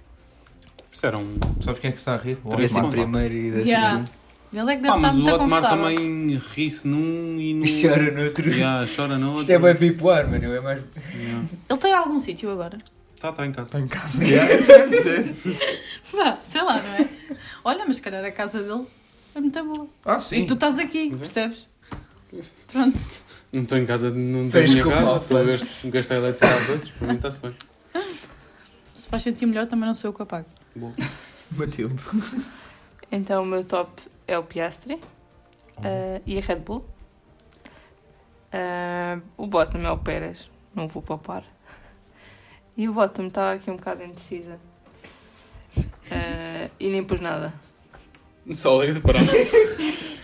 Isso era um. Sabes quem é que está a rir? O Três Décimo Otmar. primeiro e décimo Yeah. Ele é que deve Pá, estar mas o muito Otmar confortável. também ri-se num e no. E chora no outro. Yeah, chora no outro. Isto é bem pipoar, mano. É mais. Yeah. Ele tem algum sítio agora? Tá, tá em casa. Está em casa. Yeah. Vá, sei lá, não é? Olha, mas se calhar a casa dele é muito boa. Ah, E sim. tu estás aqui, percebes? Pronto. Não estou em casa, não tenho Fez minha casa, estou a gasto- gastar eletricidade de outros, para mim está-se bem. Se faz sentir melhor, também não sou eu que apago. Boa. Matilde. Então o meu top é o Piastri eh, e a Red Bull. Eh, o bottom é o Pérez, não vou poupar. E o bottom estava aqui um bocado indecisa. Eh, e nem pus nada. Sólido, pronto.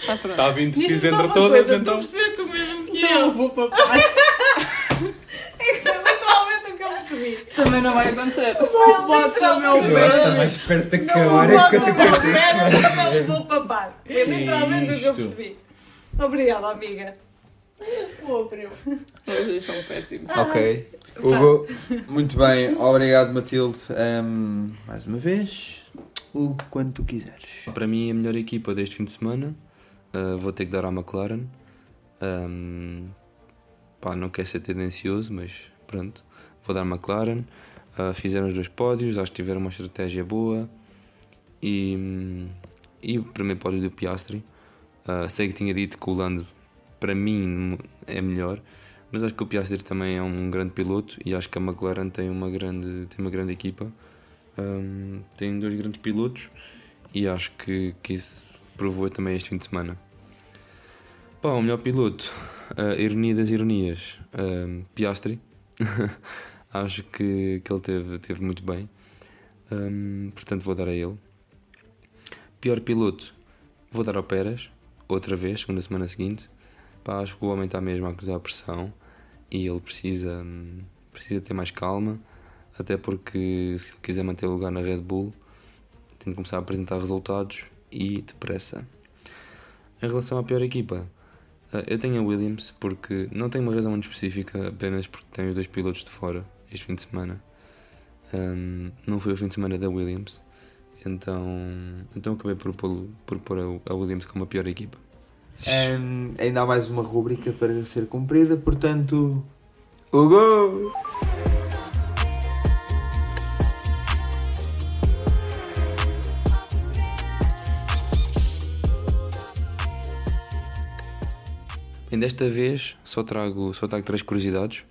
Ah, pronto. Está a 20 Diz-me entre todas, coisa, então. Tu percebeste o mesmo que Não eu. vou poupar. É que foi literalmente o que eu percebi. Também não vai acontecer. Foi literalmente Eu acho que está mais perto de Não acabar. vou é que eu papar, tenho que pera, não vou papar. Foi literalmente o que eu percebi. Obrigada, amiga. Boa, primo. Vocês são péssimos. Ok. Hugo. Muito bem, obrigado Matilde. Ahm, mais uma vez. O quando tu quiseres. Para mim, a melhor equipa deste fim de semana, uh, vou ter que dar à McLaren. Um, pá, não quero ser tendencioso, mas pronto, vou dar à McLaren. Uh, fizeram os dois pódios, acho que tiveram uma estratégia boa. E, e o primeiro pódio do Piastri. Uh, sei que tinha dito que o Lando, para mim, é melhor. Mas acho que o Piastri também é um grande piloto e acho que a McLaren tem uma grande, tem uma grande equipa. Um, tem dois grandes pilotos e acho que, que isso provou também este fim de semana. Pá, o melhor piloto, uh, ironia das ironias, um, Piastri. acho que, que ele teve, teve muito bem, Um, portanto vou dar a ele. Pior piloto, vou dar ao Pérez, outra vez, segunda semana seguinte. Pá, acho que o homem está mesmo a acusar a pressão e ele precisa, hum, precisa ter mais calma, até porque se ele quiser manter o lugar na Red Bull, tem de começar a apresentar resultados e depressa. Em relação à pior equipa, eh, eu tenho a Williams porque não tem uma razão muito específica, apenas porque tem os dois pilotos de fora este fim de semana. Hum, não foi o fim de semana da Williams, então, então acabei por, pôr- por pôr a- Williams como a pior equipa. Ahm, ainda há mais uma rúbrica para ser cumprida, portanto. Hugo! Bem, desta vez só trago, só trago três curiosidades,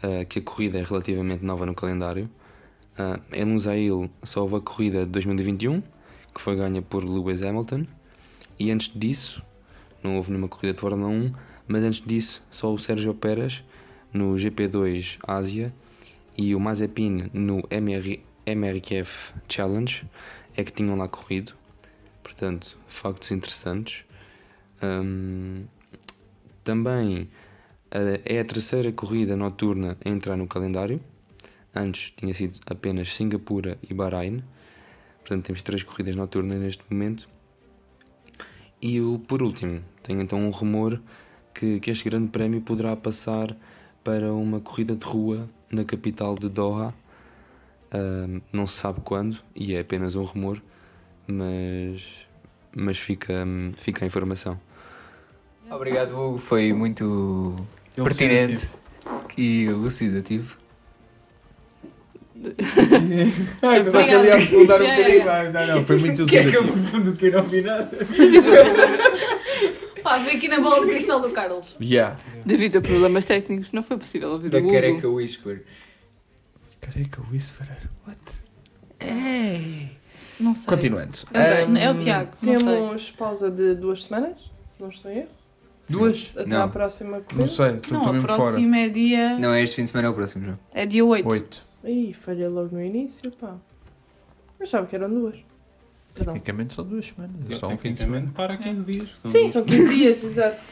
ah, que a corrida é relativamente nova no calendário. Uh, em Lusail só houve a corrida de 2021, que foi ganha por Lewis Hamilton, e antes disso não houve nenhuma corrida de Fórmula 1, mas antes disso só o Sérgio Pérez no GP2 Ásia e o Mazepin no MR, MRKF Challenge é que tinham lá corrido. Portanto, factos interessantes. Um, também uh, é a terceira corrida noturna a entrar no calendário. Antes tinha sido apenas Singapura e Bahrein. Portanto, temos três corridas noturnas neste momento. E o, por último, tenho então um rumor que, que este grande prémio poderá passar para uma corrida de rua na capital de Doha. Não se sabe quando, e é apenas um rumor, mas, mas fica, fica a informação. Obrigado, Hugo. Foi muito pertinente e elucidativo. Ai, pensava que ele ia aprofundar um bocadinho. Não, não, foi muito Que é que eu elucidativo. profundo que eu não vi nada? Pá, vem aqui na bola de cristal do Carlos. Yeah. Devido a problemas técnicos, não foi possível ouvir Da o Hugo. careca whisper. Careca Whisperer. What? Ei. Não sei. Continuando. É, Ahm, é o Tiago, não sei. Temos pausa de duas semanas, se não estou em erro. Duas? Até Não. à próxima corrida. Não sei, estou Não, a mesmo fora. próxima é dia. Não, é este fim de semana, é o próximo já. É dia 8. Oito. Ih, falhei logo no início, pá. Eu achava que eram duas. Perdão. Tecnicamente são duas semanas. É só um fim de Tecnicamente, semana. para 15 dias. Sim, são 15 dias, exato.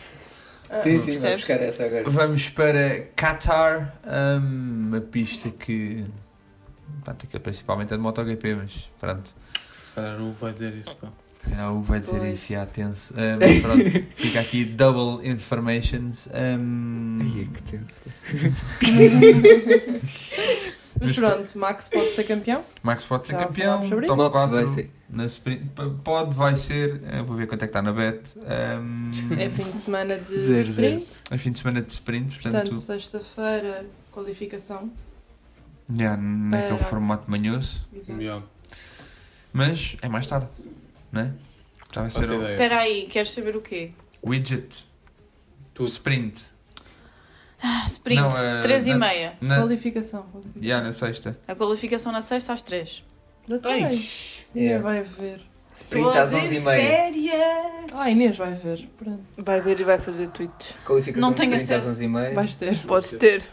Ah, Sim, sim, percebes? buscar essa agora. Vamos para Qatar, hum, uma pista que. Pronto, aquilo principalmente é de MotoGP, mas pronto. Se calhar o vai dizer isso, pá. Se calhar o Hugo vai dizer Pois. isso, já tenso. Hum, mas pronto, fica aqui double informations. hum, Ai, que tenso. Mas pronto, Max pode ser campeão. Max pode ser Já campeão. top isso? Max 4 vai ser. Na sprint. Pode, vai ser. eh, vou ver quanto é que está na bet. Hum, É fim de semana de Zero, sprint. é fim de semana de sprint, portanto, Portanto, sexta-feira, qualificação. já naquele Para- formato manhoso. Exato. Melhor. Mas é mais tarde, é? Já vai Faço ser o. Espera aí, queres saber o quê? widget. Tudo. Sprint. Ah, sprint, Não, é- 3 e na- meia. Na, Qualificação. qualificação. já, na sexta. A qualificação na sexta às 3. Já tem. Ninguém Yeah. vai ver. Sprint às 11h30. férias! Ah, Inês vai ver. Pronto. Vai ver e vai fazer tweets. Qualificação Não de tenho sprint às acesso. 11h30. Vais ter. Podes ter.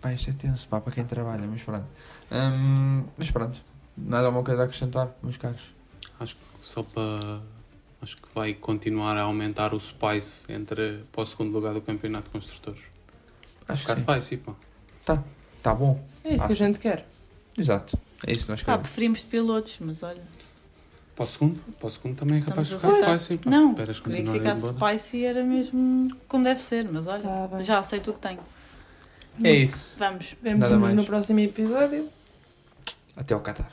Pá, isto é tenso, pá, para quem trabalha, mas pronto. Hum, mas pronto, nada uma coisa a acrescentar, meus caros. Acho que só para. Acho que vai continuar a aumentar o spice entre para o segundo lugar do campeonato de construtores. Acho Ficar que sim. spicy, pá. Tá bom. É isso Ah, que a gente quer. Exato. É isso que nós Pá, queremos. preferimos pilotos, mas olha. Para o segundo, para o segundo também é capaz de Estamos ficar a spicy. Não, esperas queria que ficasse spicy era mesmo como deve ser, mas olha, Tá já aceito o que tenho. É isso. Vamos. Vemos Nada nos mais. no próximo episódio. Até ao Qatar.